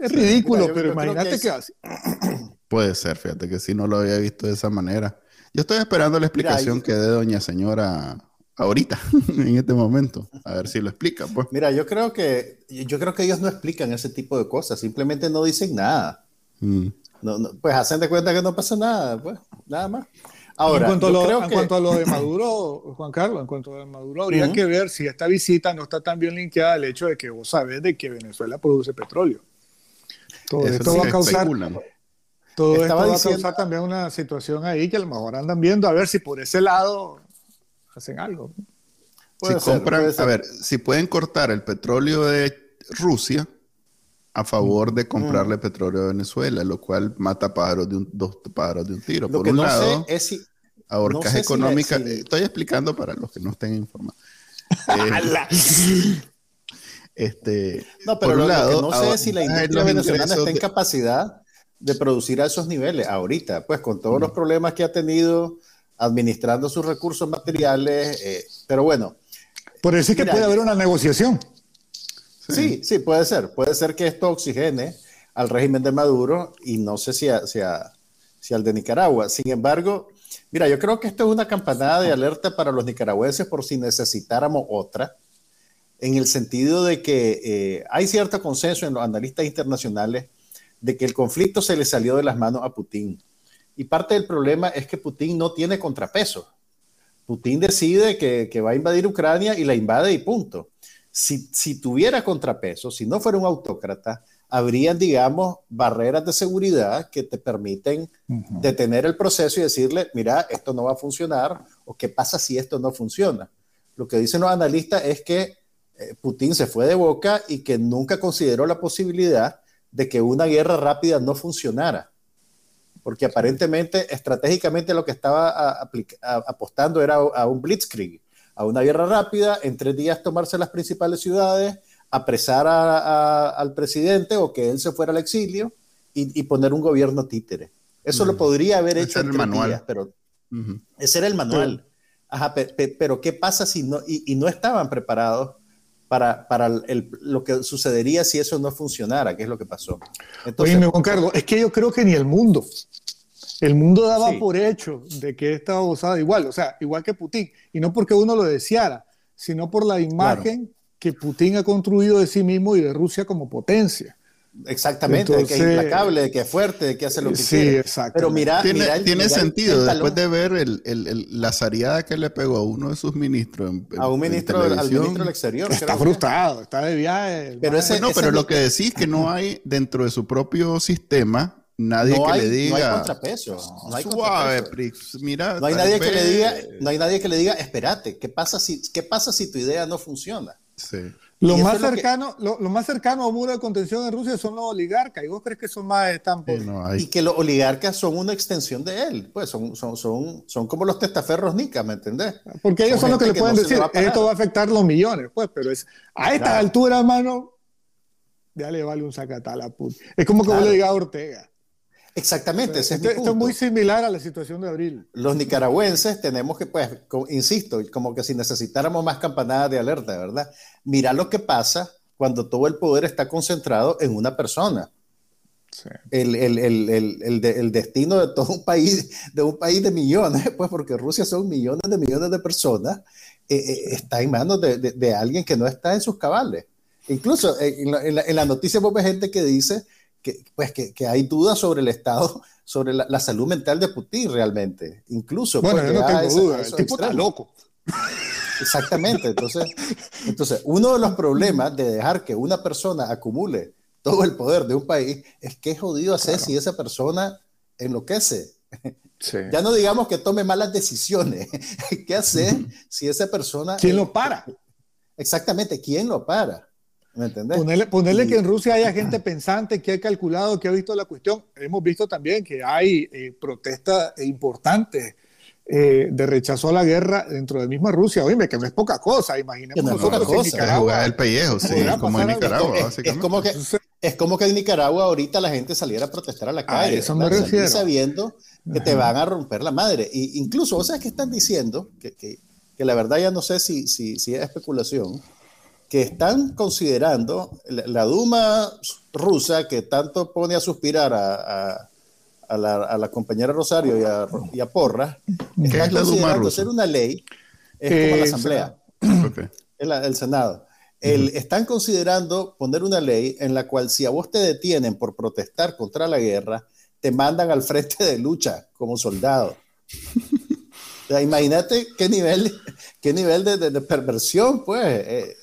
es, ridículo, pero imagínate que, hace. [clears throat] Puede ser, fíjate que si no lo había visto de esa manera. Yo estoy esperando la explicación que dé doña señora ahorita, [laughs] en este momento. A ver si lo explica, pues. Mira, yo creo que yo creo que ellos no explican ese tipo de cosas, simplemente no dicen nada. Mm pues hacen de cuenta que no pasa nada, pues, nada más. Ahora, en, cuanto a, lo, [clears throat] en cuanto a lo de Maduro, Juan Carlos, en cuanto a Maduro, habría que ver si esta visita no está tan bien linkeada al hecho de que vos sabés de que Venezuela produce petróleo. Todo esto va a causar, todo esto va a causar también una situación ahí que a lo mejor andan viendo a ver si por ese lado hacen algo. Si compran, a ver, si pueden cortar el petróleo de Rusia, a favor de comprarle petróleo a Venezuela, lo cual mata pájaros de un, dos pájaros de un tiro. Por un lado, es si, ahorcas económicas. Estoy explicando para los que no estén informados. [laughs] Eh, este, no, pero por un lado, no sé si la industria venezolana está en capacidad de producir a esos niveles ahorita, pues con todos los problemas que ha tenido administrando sus recursos materiales, eh, pero bueno. Por eso es que puede haber una negociación. Sí, sí, puede ser. Puede ser que esto oxigene al régimen de Maduro y no sé si, si, al de Nicaragua. Sin embargo, mira, yo creo que esto es una campanada de alerta para los nicaragüenses por si necesitáramos otra, en el sentido de que eh, hay cierto consenso en los analistas internacionales de que el conflicto se le salió de las manos a Putin. Y parte del problema es que Putin no tiene contrapeso. Putin decide que, que va a invadir Ucrania y la invade y punto si, tuviera contrapeso, si no fuera un autócrata, habrían, digamos, barreras de seguridad que te permiten detener el proceso y decirle, mira, esto no va a funcionar, o qué pasa si esto no funciona. Lo que dicen los analistas es que eh, Putin se fue de boca y que nunca consideró la posibilidad de que una guerra rápida no funcionara. Porque aparentemente, estratégicamente, lo que estaba apostando era a un blitzkrieg a una guerra rápida, en tres días tomarse las principales ciudades, apresar al presidente o que él se fuera al exilio y, poner un gobierno títere. Eso lo podría haber hecho en tres días, pero ese era el manual. Ajá, pero ¿qué pasa si no, y, no estaban preparados para, para lo que sucedería si eso no funcionara, ¿Qué es lo que pasó. Entonces, Oye, Juan Carlos, es que yo creo que ni el mundo el mundo daba por hecho de que estaba usada igual, o sea, igual que Putin, y no porque uno lo deseara, sino por la imagen que Putin ha construido de sí mismo y de Rusia como potencia. Exactamente, de que es implacable, de que es fuerte, de que hace lo que sí, quiere. exacto. Pero mira, tiene, mira el- tiene mira el- sentido el después de ver el, el- el- la zariada que le pegó a uno de sus ministros en, a un en ministro, al ministro del exterior. Está creo que- frustrado, está de viaje. Pero ese- No, pero es lo que decís que no hay dentro de su propio sistema nadie no que hay, le no hay diga contrapeso. No hay suave, contrapeso. Prix, mira, No hay nadie que le diga, no hay nadie que le diga, espérate, ¿qué pasa si, qué pasa si tu idea no funciona? Sí. Lo más, es lo que- cercano, lo, lo más cercano a un muro de contención en Rusia son los oligarcas. ¿Y vos crees que son más están por- no hay. Y que los oligarcas son una extensión de él, pues son, son, son, son como los testaferros nica, ¿me entendés? Porque ellos son Son los que le que pueden no decir, va esto va a afectar los millones, pues, pero es a esta Claro. altura, hermano, ya le vale un sacatala. Es como que vos le digas a Ortega. Exactamente, ese es Esto, es muy similar a la situación de abril. Los nicaragüenses tenemos que, pues, insisto, como que si necesitáramos más campanadas de alerta, ¿verdad? Mira lo que pasa cuando todo el poder está concentrado en una persona. El, el, el, el, el, de- el destino de todo un país, de un país de millones, [laughs] pues porque Rusia son millones de millones de personas, eh, eh, está en manos de, de- de alguien que no está en sus cabales. Incluso eh, en la, en la- en la noticia vos gente que dice que, pues, que, que hay dudas sobre el estado, sobre la, la salud mental de Putin realmente. Incluso Bueno, pues, yo no tengo esa- a duda, el tipo está loco. Exactamente. Entonces, entonces, uno de los problemas de dejar que una persona acumule todo el poder de un país es que es jodido hacer Claro. si esa persona enloquece. Sí. Ya no digamos que tome malas decisiones. [laughs] ¿Qué hacer si esa persona... ¿Quién lo para? Exactamente, ¿quién lo para? ¿Me entendés? Ponerle, ponerle Y- que en Rusia haya gente pensante que ha calculado, que ha visto la cuestión. Hemos visto también que hay eh, protestas importantes eh, de rechazo a la guerra dentro de misma Rusia. Oíme, que no es poca cosa. Imaginemos Que no es poca en cosa. Es Nicaragua. jugar el pellejo, sí, como en. Nicaragua, es, es como que, es como que en Nicaragua ahorita la gente saliera a protestar a la calle. eso me refiero. sabiendo que te van a romper la madre. Y incluso, ¿vos sabes qué están diciendo? Que, que, que la verdad ya no sé si, si, si es especulación, que están considerando la, la Duma rusa que tanto pone a suspirar a, a, a la, a la compañera Rosario y a, y a Porras, ¿Qué están es la Duma considerando rusa? hacer una ley, es como la Eh, asamblea el, el Senado. El- Están considerando poner una ley en la cual si a vos te detienen por protestar contra la guerra, te mandan al frente de lucha como soldado. O sea, imagínate qué nivel, qué nivel de, de- de perversión, pues. eh,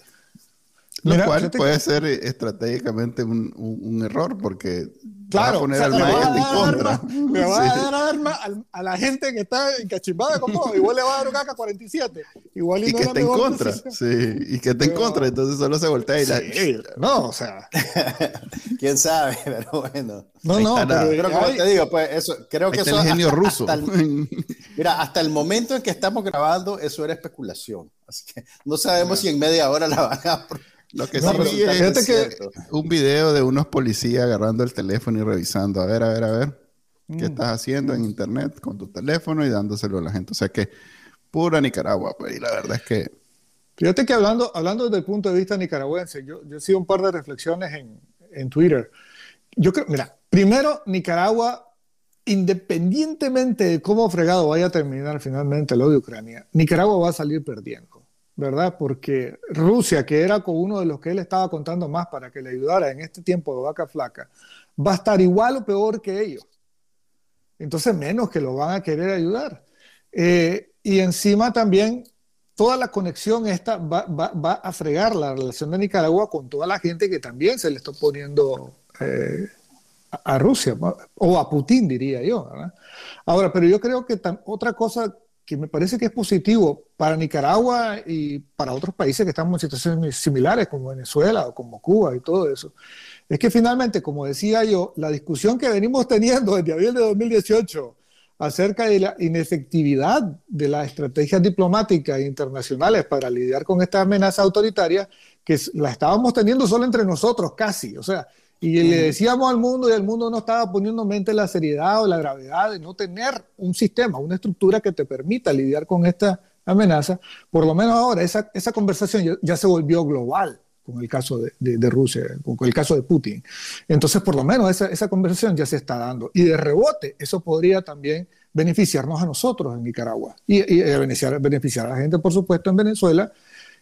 Lo Mira, cual fíjate puede ser eh, estratégicamente un, un- un error, porque vas Claro, a poner o sea, al le vas a maestro en dar contra. arma- Le va a Sí. dar arma al- a la gente que está encachimbada con todo. Igual le va a dar un AK-47. Igual y, Y no que es la esté en contra, decisión. sí, y que esté en Pero- contra, entonces solo se voltea y la... Sí, no, o sea, [laughs] quién sabe, [laughs] pero bueno. no, no, está pero Pero como hay- te digo, pues eso, creo que está eso el genio hasta- ruso. hasta [laughs] el- mira, hasta el momento en que estamos grabando, eso era especulación. Así que no sabemos si en media hora la van a. Lo que No, sí pero vi fíjate es que- un video de unos policías agarrando el teléfono y revisando, a ver, a ver, a ver, qué Mm. estás haciendo en internet con tu teléfono y dándoselo a la gente. O sea que pura Nicaragua, pues, y la verdad es que Fíjate que hablando, hablando desde el punto de vista nicaragüense, yo, yo he sido un par de reflexiones en, en Twitter. Yo creo, mira, primero, Nicaragua, independientemente de cómo fregado vaya a terminar finalmente lo de Ucrania, Nicaragua va a salir perdiendo, ¿verdad? Porque Rusia, que era con uno de los que él estaba contando más para que le ayudara en este tiempo de vaca flaca, va a estar igual o peor que ellos. Entonces, menos que lo van a querer ayudar. Eh, y encima también toda la conexión esta va, va, va, a fregar la relación de Nicaragua con toda la gente que también se le está poniendo eh, a, Rusia, o a Putin, diría yo. ¿verdad? Ahora, pero yo creo que otra cosa que me parece que es positivo para Nicaragua y para otros países que estamos en situaciones similares, como Venezuela o como Cuba y todo eso, es que finalmente, como decía yo, la discusión que venimos [laughs] teniendo desde abril de 2018 acerca de la inefectividad de las estrategias diplomáticas internacionales para lidiar con esta amenaza autoritaria, que la estábamos teniendo solo entre nosotros casi, o sea, y le decíamos al mundo y el mundo no estaba poniendo en mente la seriedad o la gravedad de no tener un sistema, una estructura que te permita lidiar con esta amenaza, por lo menos ahora esa, esa conversación ya, ya se volvió global con el caso de, de, de, Rusia, con el caso de Putin. Entonces, por lo menos esa, esa, conversación ya se está dando. Y de rebote, eso podría también beneficiarnos a nosotros en Nicaragua y, y beneficiar, beneficiar, a la gente, por supuesto, en Venezuela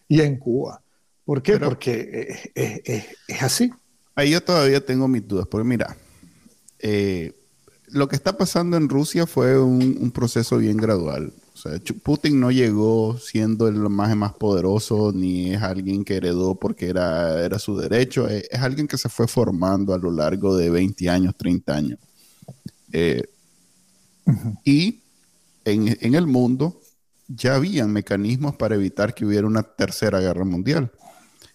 y en Cuba. ¿Por qué? Pero, Porque es, es, es, así. Ahí yo todavía tengo mis dudas, porque mira, eh, lo que está pasando en Rusia fue un, proceso bien gradual. O sea, Putin no llegó siendo el más, más poderoso, ni es alguien que heredó porque era, era su derecho, es, alguien que se fue formando a lo largo de 20 años, 30 años. Eh, y en, en, el mundo ya habían mecanismos para evitar que hubiera una tercera guerra mundial.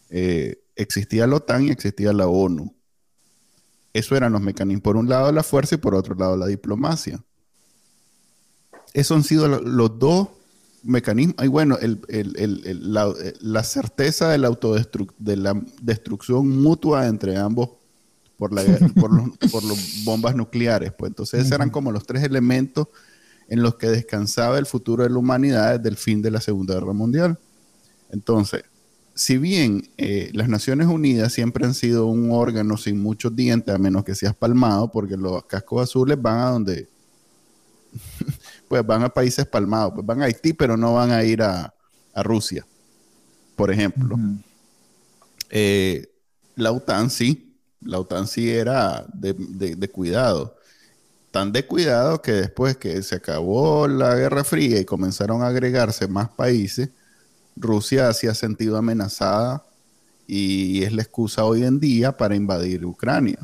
Eh, existía la OTAN y existía la ONU. Eso eran los mecanismos. Por un lado la fuerza y por otro lado la diplomacia. Esos han sido los dos mecanismos. Y bueno, la, certeza de la, de la destrucción mutua entre ambos por, la, [laughs] por, los, bombas nucleares. Pues entonces esos eran como los tres elementos en los que descansaba el futuro de la humanidad desde el fin de la Segunda Guerra Mundial. Entonces, si bien eh, las Naciones Unidas siempre han sido un órgano sin muchos dientes, a menos que seas palmado, porque los cascos azules van a donde, [laughs] pues van a países palmados, pues van a Haití, pero no van a ir a, Rusia, por ejemplo. Eh, la OTAN sí, la OTAN sí era de, de cuidado. Tan de cuidado que después que se acabó la Guerra Fría y comenzaron a agregarse más países, Rusia se ha sentido amenazada y es la excusa hoy en día para invadir Ucrania.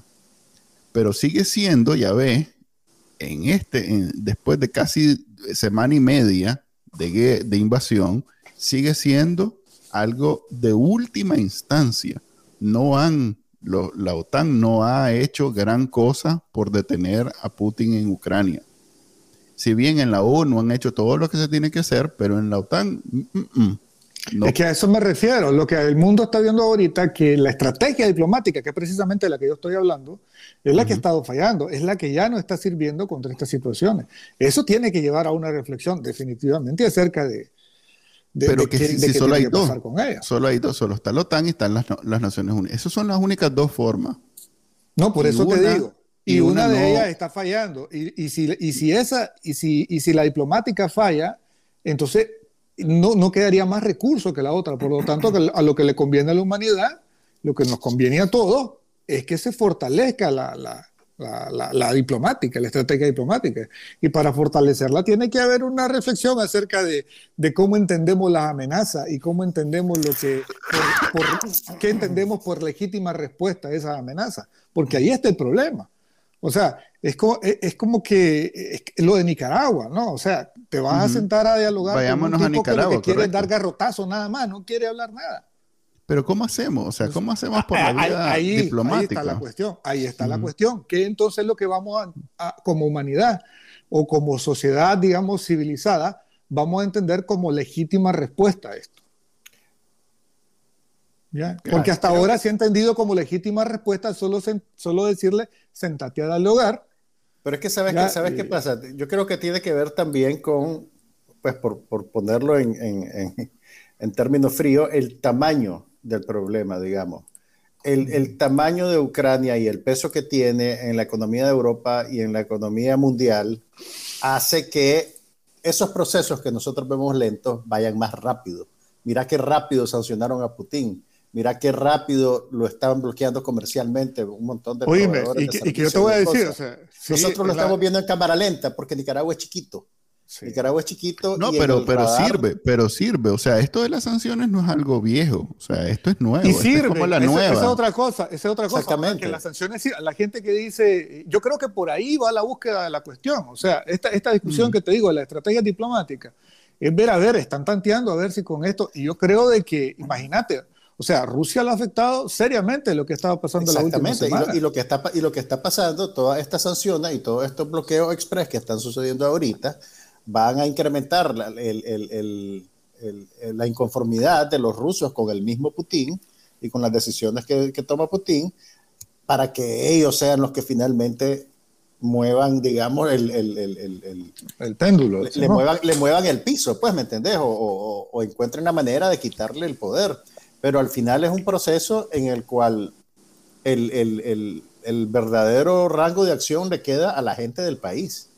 Pero sigue siendo, ya ve, en este, después de casi semana y media de, invasión, sigue siendo algo de última instancia. No han, la OTAN no ha hecho gran cosa por detener a Putin en Ucrania. Si bien en la ONU han hecho todo lo que se tiene que hacer, pero en la OTAN, mm, mm, Es que a eso me refiero. Lo que el mundo está viendo ahorita, que la estrategia diplomática, que es precisamente la que yo estoy hablando, es la que ha estado fallando, es la que ya no está sirviendo contra estas situaciones. Eso tiene que llevar a una reflexión definitivamente acerca de, pero que, si, solo hay dos, solo hay dos, solo está la OTAN y están las, Naciones Unidas. Esas son las únicas dos formas. No, por eso te digo. Y, una, de ellas está fallando. Y, si, y, si esa, y, si, y si la diplomática falla, entonces no, no quedaría más recursos que la otra. Por lo tanto, a lo que le conviene a la humanidad, lo que nos conviene a todos, es que se fortalezca la, la, la, diplomática, la estrategia diplomática. Y para fortalecerla tiene que haber una reflexión acerca de, de cómo entendemos las amenazas y cómo entendemos lo que, por, qué entendemos por legítima respuesta a esas amenazas. Porque ahí está el problema. O sea, es como, es como que lo de Nicaragua, ¿no? O sea, te vas a sentar a dialogar Vayámonos con un tipo a Nicaragua, que, quiere dar garrotazo nada más, no quiere hablar nada. Pero ¿cómo hacemos? O sea, ¿cómo hacemos por la vía ahí, diplomática? Ahí está la cuestión. Ahí está la cuestión. ¿Qué entonces es lo que vamos a, como humanidad o como sociedad, digamos, civilizada, vamos a entender como legítima respuesta a esto? ¿Ya? Porque hasta ahora se ha entendido como legítima respuesta solo, solo decirle, sentate a hogar pero es que sabes, que, ¿sabes qué pasa? Yo creo que tiene que ver también con, pues por, por ponerlo en, en, en, términos fríos, el tamaño del problema, digamos. El, el, tamaño de Ucrania y el peso que tiene en la economía de Europa y en la economía mundial hace que esos procesos que nosotros vemos lentos vayan más rápido. Mira qué rápido sancionaron a Putin mira qué rápido lo estaban bloqueando comercialmente un montón de Oíme, y, que, y que yo te voy a decir, o sea, nosotros lo estamos viendo en cámara lenta porque Nicaragua es chiquito. Nicaragua es chiquito. No, pero, pero sirve, pero sirve. O sea, esto de las sanciones no es algo viejo. O sea, esto es nuevo. Y sirve. Es como la nueva. Esa es otra cosa. Esa es otra cosa. Exactamente. Que las sanciones, la gente que dice, yo creo que por ahí va la búsqueda de la cuestión. O sea, esta, esta discusión que te digo, la estrategia diplomática, es ver a ver, están tanteando a ver si con esto, y yo creo de que, imagínate, o sea, Rusia lo ha afectado seriamente lo que estaba pasando la última semana. Y, lo, y lo que está, y lo que está pasando, todas estas sanciones y todos estos bloqueos express que están sucediendo ahorita, van a incrementar la, la inconformidad de los rusos con el mismo Putin y con las decisiones que, que toma Putin para que ellos sean los que finalmente muevan, digamos, el, el, el, el péndulo. Le, muevan, le muevan el piso, pues, ¿me entendés? O, o, o, encuentren una manera de quitarle el poder pero al final es un proceso en el cual el, verdadero rango de acción le queda a la gente del país.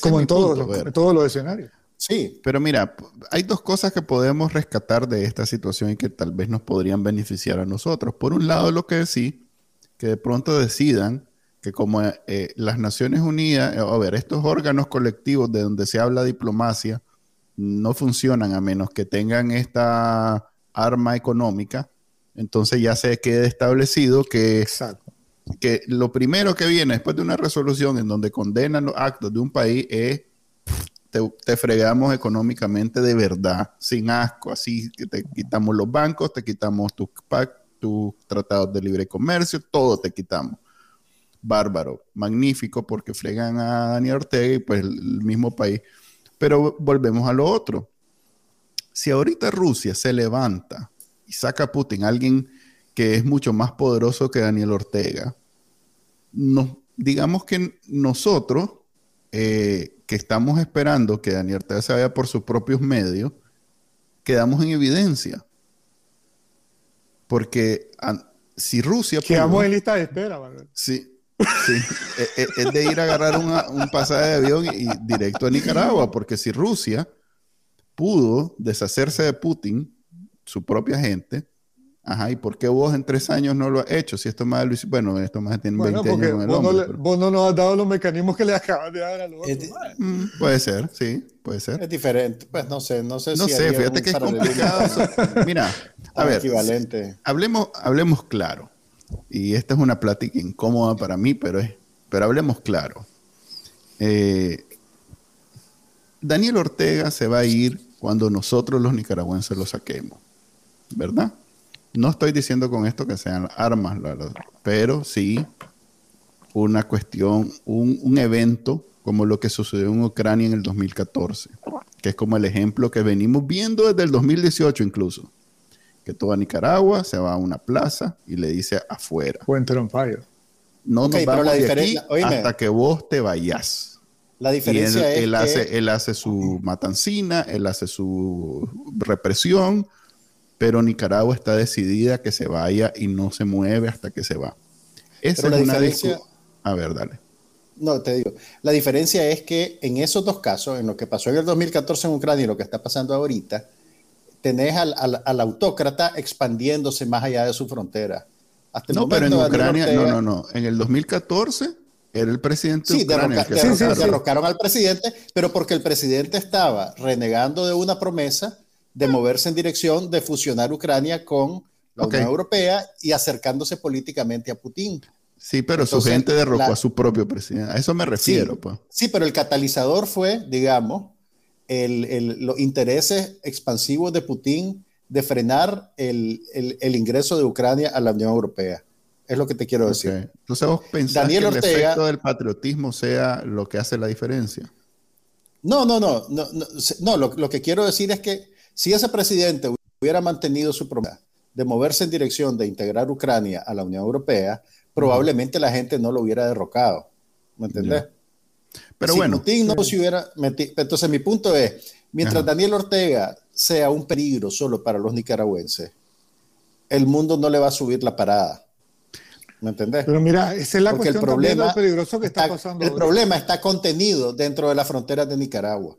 Como en, todos los, escenarios. Sí. Pero mira, hay dos cosas que podemos rescatar de esta situación y que tal vez nos podrían beneficiar a nosotros. Por un lado, lo que sí, que de pronto decidan que como eh, las Naciones Unidas, eh, a ver, estos órganos colectivos de donde se habla diplomacia no funcionan a menos que tengan esta arma económica, entonces ya se quede establecido que, que lo primero que viene después de una resolución en donde condenan los actos de un país es te, fregamos económicamente de verdad, sin asco, así que te quitamos los bancos, te quitamos tus tus tratados de libre comercio, todo te quitamos. Bárbaro, magnífico, porque fregan a Daniel Ortega y pues el mismo país. Pero volvemos a lo otro. Si ahorita Rusia se levanta y saca a Putin, alguien que es mucho más poderoso que Daniel Ortega, no, digamos que nosotros eh, que estamos esperando que Daniel Ortega se vaya por sus propios medios, quedamos en evidencia. Porque si Rusia... Quedamos en lista de espera, Sí, sí. E, [laughs] e, es, de ir a agarrar un pasaje de avión y, directo a Nicaragua, porque si Rusia pudo deshacerse de Putin, su propia gente, Ajá, ¿y por qué vos en tres años no lo has hecho? Si esto más Luis, bueno, esto más tiene 20 años con el vos hombre, no, vos no nos has dado los mecanismos que le acabas de dar a los otros. Mm, puede ser, sí, puede ser. Es diferente, pues no sé, no sé no sé, fíjate que es complicado. [laughs] Mira, [laughs] a ver, equivalente. Hablemos, hablemos claro. Y esta es una plática incómoda para mí, pero, es, pero hablemos claro. Eh, Daniel Ortega se va a ir cuando nosotros los nicaragüenses lo saquemos, ¿verdad? No estoy diciendo con esto que sean armas, pero sí una cuestión, un, evento como lo que sucedió en Ucrania en el 2014, que es como el ejemplo que venimos viendo desde el 2018 incluso, que toda Nicaragua se va a una plaza y le dice afuera. No nos vamos de aquí hasta que vos te vayas. La diferencia él, es hace, él hace su matancina, él hace su represión, pero Nicaragua está decidida que se vaya y no se mueve hasta que se va. Esa es una diferencia... A ver, dale. No, te digo, la diferencia es que en esos dos casos, en lo que pasó en el 2014 en Ucrania y lo que está pasando ahorita, tenés al, al, autócrata expandiéndose más allá de su frontera. no, pero en Ucrania, no, no, no. En el 2014 era el presidente sí, derrocaron al presidente, pero porque el presidente estaba renegando de una promesa de moverse en dirección de fusionar Ucrania con la Unión Europea y acercándose políticamente a Putin. Sí, pero su gente derrocó a su propio presidente. A eso me refiero. Sí, pues. sí pero el catalizador fue, digamos, los intereses expansivos de Putin de frenar el, ingreso de Ucrania a la Unión Europea. Es lo que te quiero decir. Entonces vos pensás que el efecto del patriotismo sea lo que hace la diferencia. No, no, no. No, no, lo, que quiero decir es que si ese presidente hubiera mantenido su promesa de moverse en dirección de integrar Ucrania a la Unión Europea, probablemente la gente no lo hubiera derrocado. ¿Me entendés? Pero bueno. Putin no se hubiera metido. Entonces, mi punto es: mientras Daniel Ortega sea un peligro solo para los nicaragüenses, el mundo no le va a subir la parada. ¿Me entendés? Pero mira, esa es la cuestión el problema, peligroso que está, pasando. El problema está contenido dentro de las fronteras de Nicaragua.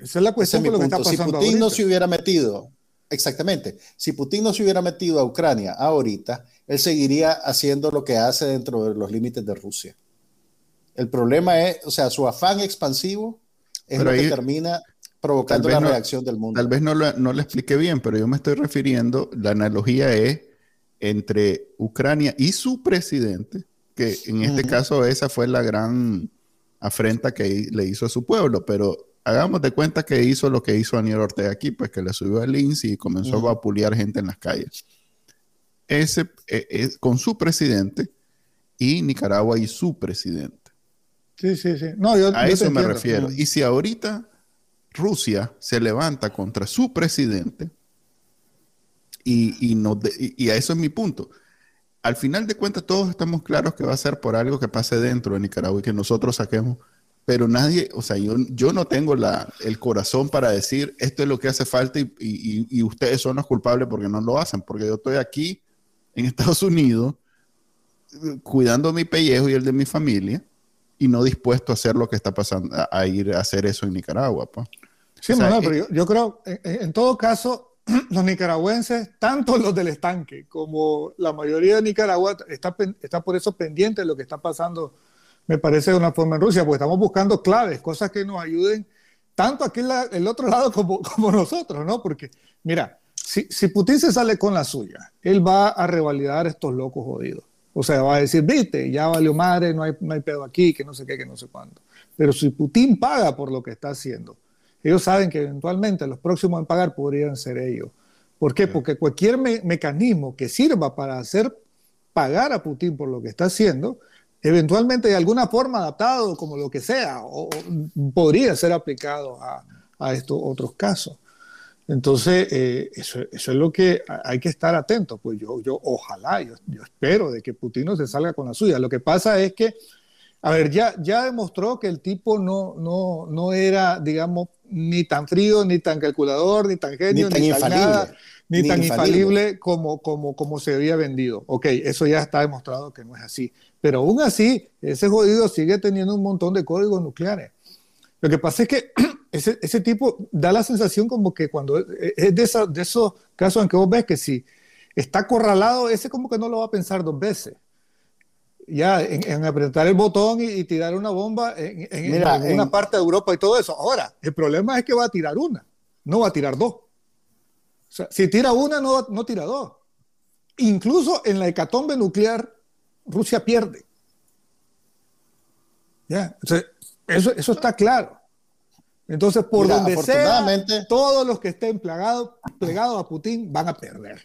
Esa es la cuestión de lo que está pasando. Si Putin no se hubiera metido, exactamente, si Putin no se hubiera metido a Ucrania ahorita, él seguiría haciendo lo que hace dentro de los límites de Rusia. El problema es, o sea, su afán expansivo es lo que termina provocando la reacción del mundo. Tal vez no lo, no lo expliqué bien, pero yo me estoy refiriendo, la analogía es entre Ucrania y su presidente, que en este caso esa fue la gran afrenta que le hizo a su pueblo, pero hagamos de cuenta que hizo lo que hizo Daniel Ortega aquí, pues que le subió el INSI y comenzó a vapulear gente en las calles. Ese es e, con su presidente y Nicaragua y su presidente. Sí, sí, sí. a eso me refiero. Y si ahorita Rusia se levanta contra su presidente, y, y, y, a eso es mi punto. Al final de cuentas, todos estamos claros que va a ser por algo que pase dentro de Nicaragua y que nosotros saquemos pero nadie, o sea, yo, yo no tengo la, el corazón para decir esto es lo que hace falta y, y, ustedes son los culpables porque no lo hacen, porque yo estoy aquí en Estados Unidos cuidando mi pellejo y el de mi familia y no dispuesto a hacer lo que está pasando, a, ir a hacer eso en Nicaragua. Pues. Sí, pero yo, creo, en, todo caso, [clears throat] los nicaragüenses, tanto los del estanque como la mayoría de Nicaragua, está, está por eso pendiente de lo que está pasando, me parece, de una forma en Rusia, porque estamos buscando claves, cosas que nos ayuden tanto aquí en el otro lado como, [laughs] como nosotros, ¿no? Porque, mira, si, si Putin se sale con la suya, él va a revalidar estos locos jodidos. O sea, va a decir, viste, ya valió madre, no hay, no hay pedo aquí, que no sé qué, que no sé cuándo. Pero si Putin paga por lo que está haciendo, ellos saben que eventualmente los próximos en pagar podrían ser ellos. ¿Por qué? Porque cualquier mecanismo que sirva para hacer pagar a Putin por lo que está haciendo, eventualmente de alguna forma adaptado, como lo que sea, o, podría ser aplicado a, a estos otros casos. Entonces, eh, eso, eso, es lo que hay que estar atento. Pues yo, yo ojalá, yo, yo, espero de que Putin no se salga con la suya. Lo que pasa es que, a ver, ya, ya demostró que el tipo no, no, no era, digamos, ni tan frío, ni tan calculador, ni tan genio, ni tan, ni infalible, nada, ni, ni tan infalible, infalible como, como, como se había vendido. Ok, eso ya está demostrado que no es así. Pero aún así, ese jodido sigue teniendo un montón de códigos nucleares. Lo que pasa es que [clears throat] ese, ese tipo da la sensación como que cuando es de, esa, de esos casos en que vos ves que si está acorralado, ese como que no lo va a pensar dos veces ya en, en, apretar el botón y, y, tirar una bomba en, en, Mira, en una parte de Europa y todo eso. Ahora, el problema es que va a tirar una, no va a tirar dos. O sea, si tira una, no, no tira dos. Incluso en la hecatombe nuclear, Rusia pierde. Ya, o sea, eso, eso está claro. Entonces, por Mira, donde sea, todos los que estén plegados, plegados a Putin van a perder.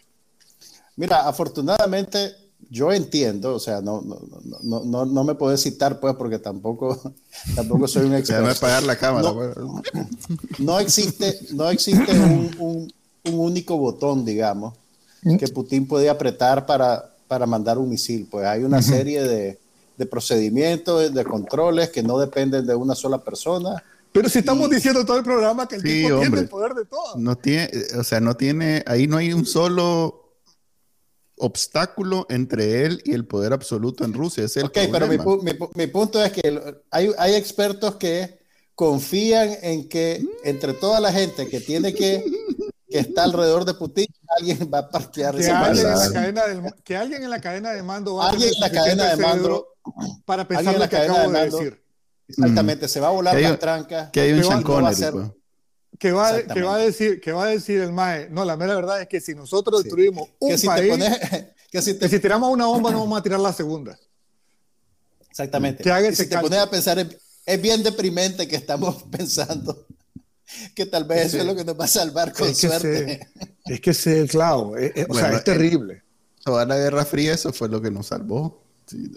Mira, afortunadamente yo entiendo, o sea, no, no, no, no, no me puedo citar, pues, porque tampoco, [laughs] tampoco soy un experto. a apagar la cámara. No, pues. no existe, no existe un, un, un, único botón, digamos, que Putin puede apretar para, para mandar un misil. Pues hay una serie de, de procedimientos, de controles que no dependen de una sola persona. Pero si estamos y... diciendo todo el programa que el sí, tipo hombre, tiene el poder de todo. No tiene, o sea, no tiene, ahí no hay un solo obstáculo entre él y el poder absoluto en Rusia. Es el ok, pero mi, mi, mi, punto es que hay, hay, expertos que confían en que entre toda la gente que tiene que, que está alrededor de Putin, alguien va a parquear que, alguien en, la cadena del, que alguien en la cadena de mando va alguien en la cadena de mando para pensar lo que acabo de, de decir. Exactamente, mm. se va a volar las trancas. Que hay un Sean Connery, pues que va, que va, a decir, que va a decir el MAE, no, la mera verdad es que si nosotros destruimos sí. un que si país, pones, [laughs] que, si te... que si tiramos una bomba no vamos a tirar la segunda. Exactamente. Que y si te pones a pensar, es, bien deprimente que estamos [laughs] pensando que tal vez eso es lo que nos va a salvar con es que suerte. Se, es que ese es el clavo, es, es, o sea, es terrible. Toda la Guerra Fría eso fue lo que nos salvó. Sí,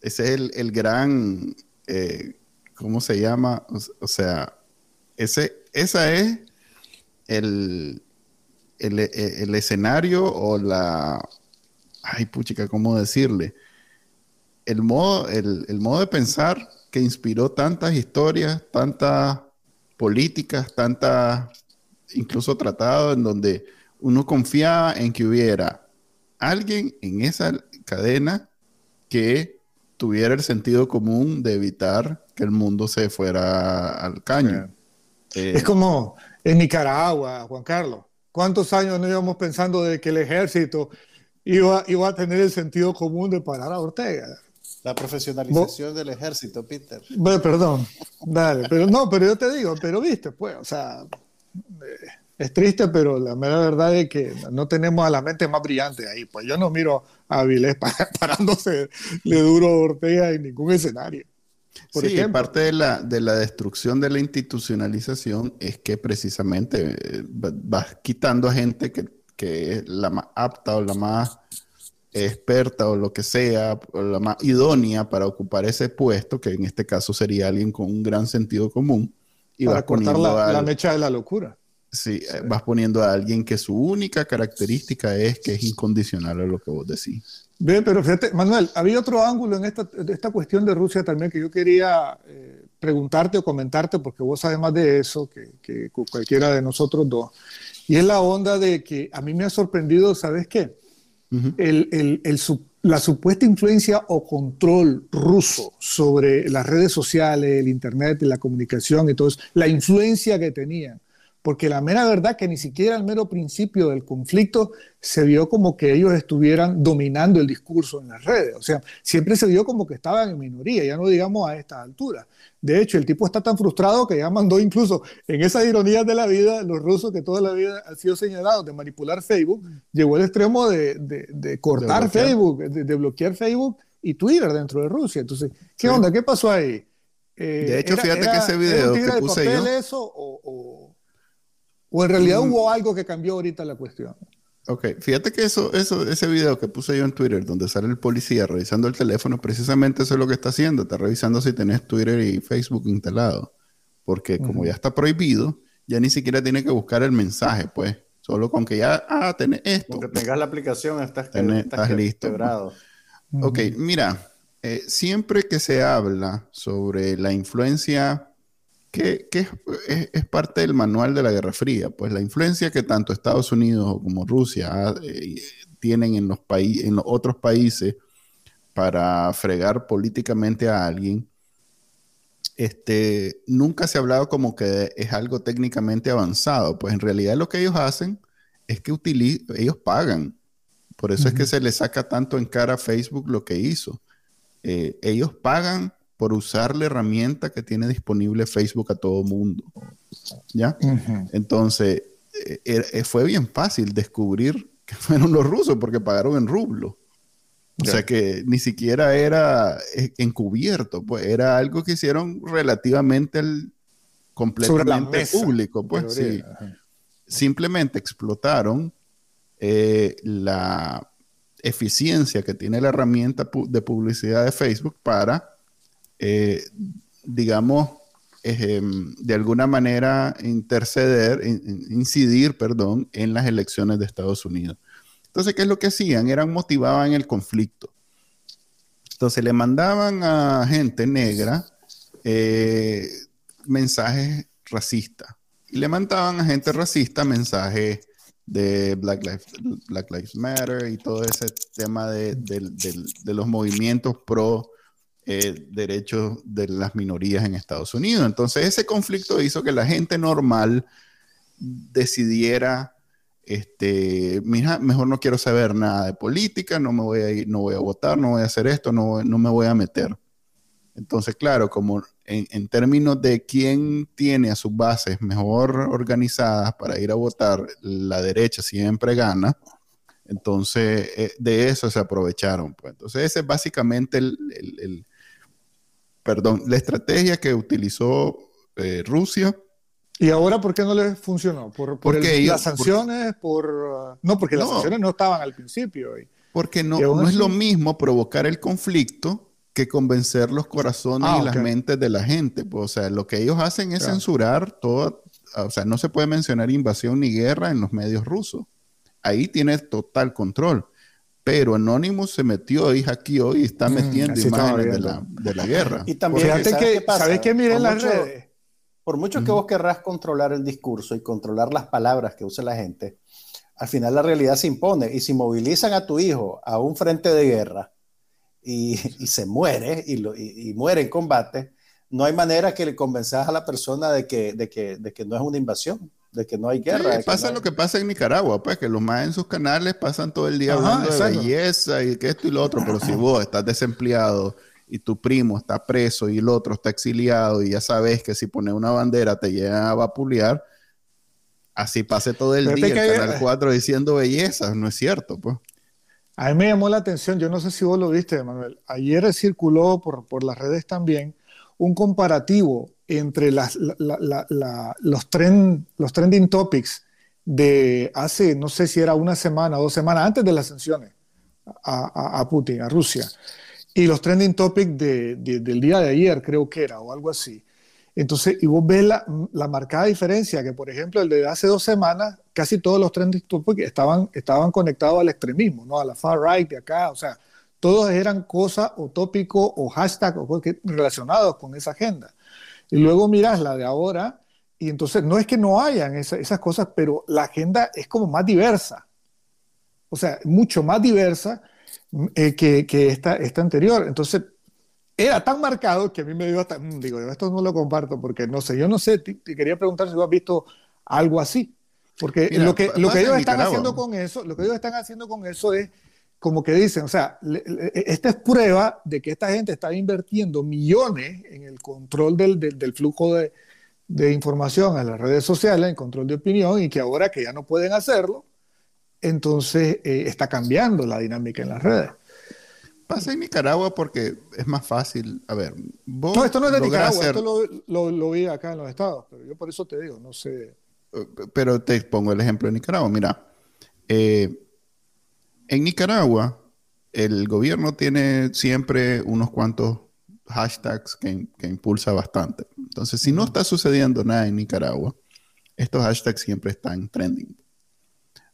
ese es el, el gran, eh, ¿cómo se llama? O, o sea, ese, esa es el, el, el, escenario o la... Ay, puchica, ¿cómo decirle? El modo, el modo de pensar que inspiró tantas historias, tantas políticas, tantas, incluso tratados en donde uno confiaba en que hubiera alguien en esa cadena que tuviera el sentido común de evitar que el mundo se fuera al caño. Eh, es como en Nicaragua, Juan Carlos. ¿Cuántos años no íbamos pensando de que el ejército iba, iba a tener el sentido común de parar a Ortega? La profesionalización del ejército, Peter. Bueno, perdón, dale, pero no, pero yo te digo, pero viste, pues, o sea, eh, es triste, pero la mera verdad es que no tenemos a la mente más brillante ahí. Pues yo no miro a Avilés [laughs] parándose le duro a Ortega en ningún escenario. Por sí, ejemplo. parte de la, de la destrucción de la institucionalización es que precisamente eh, vas quitando a gente que, que es la más apta o la más experta o lo que sea, o la más idónea para ocupar ese puesto, que en este caso sería alguien con un gran sentido común. Y para cortar la, al... la, mecha de la locura. Sí, sí, vas poniendo a alguien que su única característica es que es incondicional a lo que vos decís. Bien, pero fíjate, Manuel, había otro ángulo en esta, esta cuestión de Rusia también que yo quería eh, preguntarte o comentarte, porque vos sabes más de eso que, que, cualquiera de nosotros dos. Y es la onda de que a mí me ha sorprendido, ¿sabes qué? Uh -huh. el, el, el, la supuesta influencia o control ruso sobre las redes sociales, el Internet, la comunicación y todo eso, la influencia que tenían porque la mera verdad que ni siquiera al mero principio del conflicto se vio como que ellos estuvieran dominando el discurso en las redes. O sea, siempre se vio como que estaban en minoría, ya no digamos a esta altura. De hecho, el tipo está tan frustrado que ya mandó incluso en esas ironías de la vida, los rusos que toda la vida han sido señalados de manipular Facebook, llegó al extremo de, de, cortar Facebook, de, bloquear Facebook y Twitter dentro de Rusia. Entonces, ¿qué onda? ¿Qué pasó ahí? Eh, de hecho, fíjate que ese video que puse yo... Eso, o ¿O en realidad mm. hubo algo que cambió ahorita la cuestión? Ok, fíjate que eso, eso, ese video que puse yo en Twitter, donde sale el policía revisando el teléfono, precisamente eso es lo que está haciendo. Está revisando si tenés Twitter y Facebook instalado. Porque como ya está prohibido, ya ni siquiera tiene que buscar el mensaje, pues. Solo con que ya, ah, tenés esto. Con que tengas la aplicación, estás, estás, listo. Ok, mira, eh, siempre que se habla sobre la influencia que, es, parte del manual de la Guerra Fría, pues la influencia que tanto Estados Unidos como Rusia ah, eh, tienen en los, en los otros países para fregar políticamente a alguien, este, nunca se ha hablado como que es algo técnicamente avanzado, pues en realidad lo que ellos hacen es que ellos pagan. Por eso es que se les saca tanto en cara a Facebook lo que hizo. Eh, ellos pagan por usar la herramienta que tiene disponible Facebook a todo mundo. ¿Ya? Entonces, eh, eh, fue bien fácil descubrir que [laughs] fueron los rusos porque pagaron en rublo. O sea que ni siquiera era eh, encubierto, pues era algo que hicieron relativamente completamente público, pues sí. Simplemente explotaron la eficiencia que tiene la herramienta de publicidad de Facebook para eh, digamos, de alguna manera interceder, incidir, perdón, en las elecciones de Estados Unidos. Entonces, ¿qué es lo que hacían? Eran motivaban el conflicto. Entonces, le mandaban a gente negra eh, mensajes racistas. Y le mandaban a gente racista mensajes de Black Lives, Black Lives Matter y todo ese tema de, de los movimientos pro eh, derechos de las minorías en Estados Unidos. Entonces ese conflicto hizo que la gente normal decidiera, este, mejor no quiero saber nada de política, no me voy a ir, no voy a votar, no voy a hacer esto, no, no me voy a meter. Entonces, claro, como en, términos de quién tiene a sus bases mejor organizadas para ir a votar, la derecha siempre gana. Entonces, eh, de eso se aprovecharon. Pues. Entonces, ese es básicamente el, perdón, la estrategia que utilizó eh, Rusia. ¿Y ahora por qué no le funcionó? ¿Por, porque las sanciones? Por, no, porque las sanciones no estaban al principio. porque no, no es lo mismo provocar el conflicto que convencer los corazones ah, y las mentes de la gente. Pues, o sea, lo que ellos hacen es censurar todo, o sea, no se puede mencionar invasión ni guerra en los medios rusos. Ahí tiene total control pero Anonymous se metió y hackeó y está mm, metiendo imágenes de la, de la, guerra. Y también, Fíjate que, ¿sabes qué? Miren las redes. Por mucho que vos querrás controlar el discurso y controlar las palabras que usa la gente, al final la realidad se impone. Y si movilizan a tu hijo a un frente de guerra y, y se muere y, lo, y, muere en combate, no hay manera que le convenzas a la persona de que, de que, de que no es una invasión de que no hay guerra. pasa lo que pasa en Nicaragua, pues que los más en sus canales pasan todo el día hablando de belleza y que esto y lo otro, pero si [laughs] vos estás desempleado y tu primo está preso y el otro está exiliado y ya sabes que si pones una bandera te llegan a vapulear, así pase todo el día en Canal 4 diciendo belleza, no es cierto, pues. A mí me llamó la atención, yo no sé si vos lo viste, Manuel, ayer circuló por, por las redes también un comparativo entre los, trend, los trending topics de hace, no sé si era una semana o dos semanas antes de las sanciones a, Putin, a Rusia, y los trending topics de, del día de ayer, creo que era, o algo así. Entonces, y vos ves la, la, marcada diferencia, que por ejemplo el de hace dos semanas, casi todos los trending topics estaban, estaban conectados al extremismo, ¿no? a la far right de acá, o sea, todos eran cosas o tópicos o hashtag o relacionados con esa agenda. Y luego miras la de ahora y entonces no es que no hayan esas cosas, pero la agenda es como más diversa. O sea, mucho más diversa eh, que, que esta, esta anterior. Entonces, era tan marcado que a mí me dio hasta, mm, digo, esto no lo comparto porque no sé, yo no sé, te, quería preguntar si tú has visto algo así. Porque lo que, lo que ellos están haciendo con eso, lo que ellos están haciendo con eso es como que dicen, o sea, esta es prueba de que esta gente está invirtiendo millones en el control del, del, flujo de, de, información a las redes sociales, en control de opinión, y que ahora que ya no pueden hacerlo, entonces eh, está cambiando la dinámica en las redes. Pasa en Nicaragua porque es más fácil. A ver, vos. No, esto no es de Nicaragua, esto lo, lo, lo, vi acá en los estados, pero yo por eso te digo, no sé. Eh, pero te pongo el ejemplo de Nicaragua. Mira, eh, en Nicaragua, el gobierno tiene siempre unos cuantos hashtags que, que, impulsa bastante. Entonces, si no está sucediendo nada en Nicaragua, estos hashtags siempre están trending.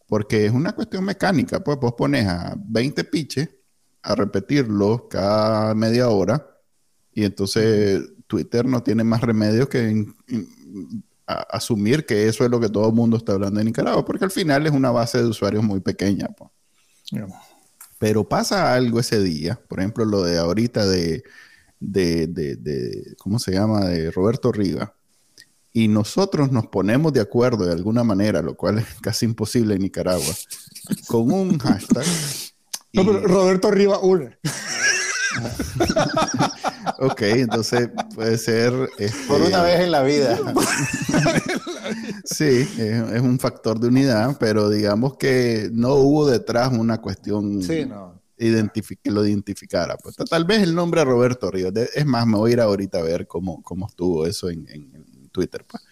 Porque es una cuestión mecánica, pues vos pones a 20 piches a repetirlo cada media hora y entonces Twitter no tiene más remedio que asumir que eso es lo que todo el mundo está hablando en Nicaragua, porque al final es una base de usuarios muy pequeña. Pues. Pero pasa algo ese día, por ejemplo, lo de ahorita de, de, de, ¿cómo se llama?, de Roberto Riva, y nosotros nos ponemos de acuerdo de alguna manera, lo cual es casi imposible en Nicaragua, con un hashtag. No, pero Roberto Riva une. [laughs] ok, entonces puede ser... Este, Por una vez en la vida. [laughs] sí, es, un factor de unidad, pero digamos que no hubo detrás una cuestión que lo identificara. Pues, tal vez el nombre Roberto Ríos. Es más, me voy a ir ahorita a ver cómo, cómo estuvo eso en, Twitter. Pues.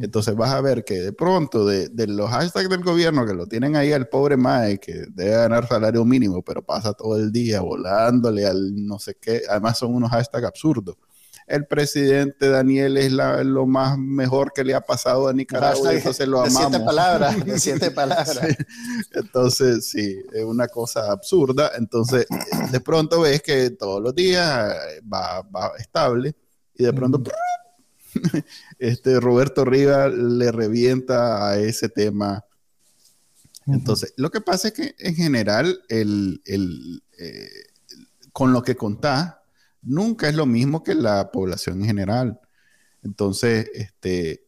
Entonces vas a ver que de pronto de, los hashtags del gobierno que lo tienen ahí al pobre Mae que debe ganar salario mínimo, pero pasa todo el día volándole al no sé qué, además son unos hashtags absurdos. El presidente Daniel es lo más mejor que le ha pasado a Nicaragua, y entonces lo amamos. [laughs] siete palabras, siete palabras. Entonces, sí, es una cosa absurda. Entonces, de pronto ves que todos los días va, va estable y de pronto [laughs] este Roberto Riva le revienta a ese tema. Entonces, lo que pasa es que en general, el, eh, con lo que contás, nunca es lo mismo que la población en general. Entonces, este, eh,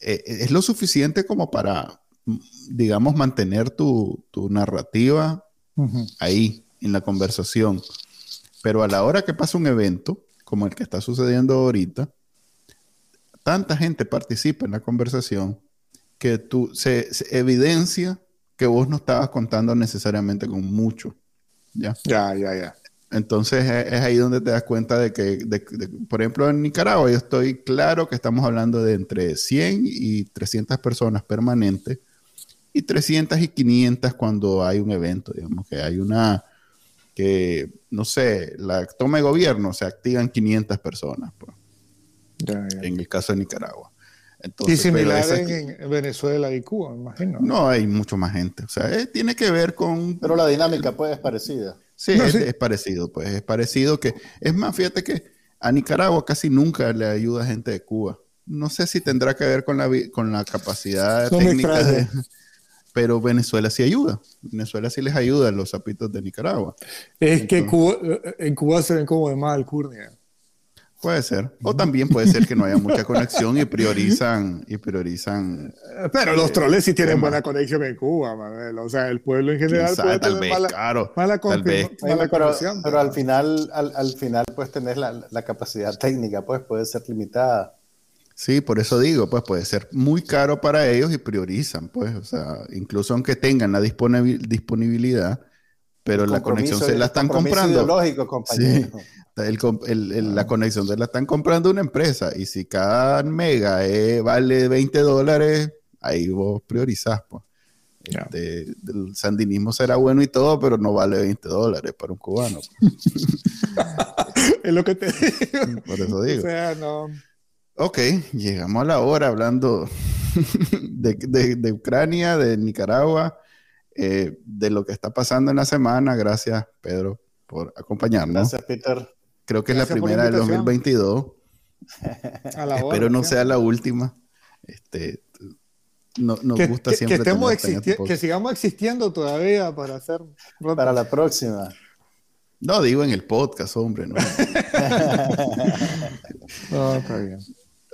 eh, es lo suficiente como para, digamos, mantener tu, narrativa ahí, en la conversación. Pero a la hora que pasa un evento, como el que está sucediendo ahorita, tanta gente participa en la conversación que tú, se, evidencia que vos no estabas contando necesariamente con mucho. ¿ya? Ya, ya, ya. Entonces es, ahí donde te das cuenta de que, por ejemplo, en Nicaragua yo estoy claro que estamos hablando de entre 100 y 300 personas permanentes y 300 y 500 cuando hay un evento, digamos que hay una, que, no sé, la toma de gobierno, se activan 500 personas. Pues en el caso de Nicaragua. y similar en, Venezuela y Cuba, me imagino. No, hay mucho más gente. O sea, eh, tiene que ver con... Pero la dinámica pues es parecida. Sí, es, parecido, pues es parecido que... Es más, fíjate que a Nicaragua casi nunca le ayuda gente de Cuba. No sé si tendrá que ver con la, con la capacidad técnica de... [laughs] Pero Venezuela sí ayuda. Venezuela sí les ayuda a los zapitos de Nicaragua. Es que eh, en Cuba se ven como de mal alcurnia. Puede ser. O también puede ser que no haya mucha conexión y priorizan. Y priorizan Pero los troles sí tienen buena conexión en Cuba, Manuel. O sea, el pueblo en general puede tal vez, mala, claro, mala, tal vez. pero, al final, al, al final, pues tener la, la, capacidad técnica, pues puede ser limitada. Sí, por eso digo, pues puede ser muy caro para ellos y priorizan, pues, o sea, incluso aunque tengan la disponibilidad, pero la conexión se la están comprando. Lógico, compañero. Sí, la conexión se la están comprando una empresa y si cada mega eh, vale 20 dólares, ahí vos priorizás. Pues. Este, el sandinismo será bueno y todo, pero no vale 20 dólares para un cubano. Pues. [laughs] es lo que te digo. Por eso digo. O sea, no. Ok, llegamos a la hora hablando [laughs] de, de, Ucrania, de Nicaragua, eh, de lo que está pasando en la semana. Gracias, Pedro, por acompañarnos. Gracias, Peter. Creo que es la primera del 2022. [laughs] Espero no sea la última. Este, no, nos gusta siempre. Que, estemos que sigamos existiendo todavía para hacer. Para la próxima. No, digo en el podcast, hombre. No, [laughs] [laughs] no está bien.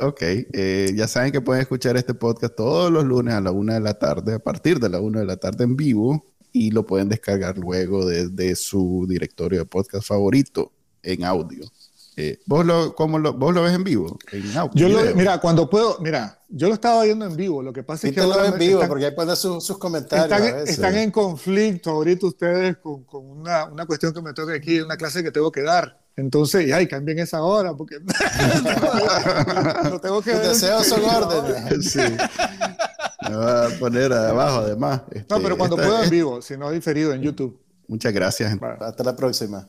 Ok, eh, ya saben que pueden escuchar este podcast todos los lunes a la una de la tarde, a partir de la una de la tarde en vivo, y lo pueden descargar luego desde su directorio de podcast favorito en audio. Eh, ¿vos, lo, cómo lo, ¿Vos lo ves en vivo? En Yo lo, mira, cuando puedo, mira, yo lo estaba viendo en vivo. Lo que pasa es que ahora en vivo, están- porque ahí ponen sus, sus comentarios. están, a veces. están en conflicto ahorita ustedes con, con una, una cuestión que me toca aquí, una clase que tengo que dar. Entonces, y, ay, cambien esa hora, porque [laughs] lo tengo que ver. deseos son órdenes. [laughs] Sí. Me va a poner abajo, además. No, Este, pero cuando esta- puedo en vivo, si no diferido en YouTube. Muchas gracias. Hasta la próxima.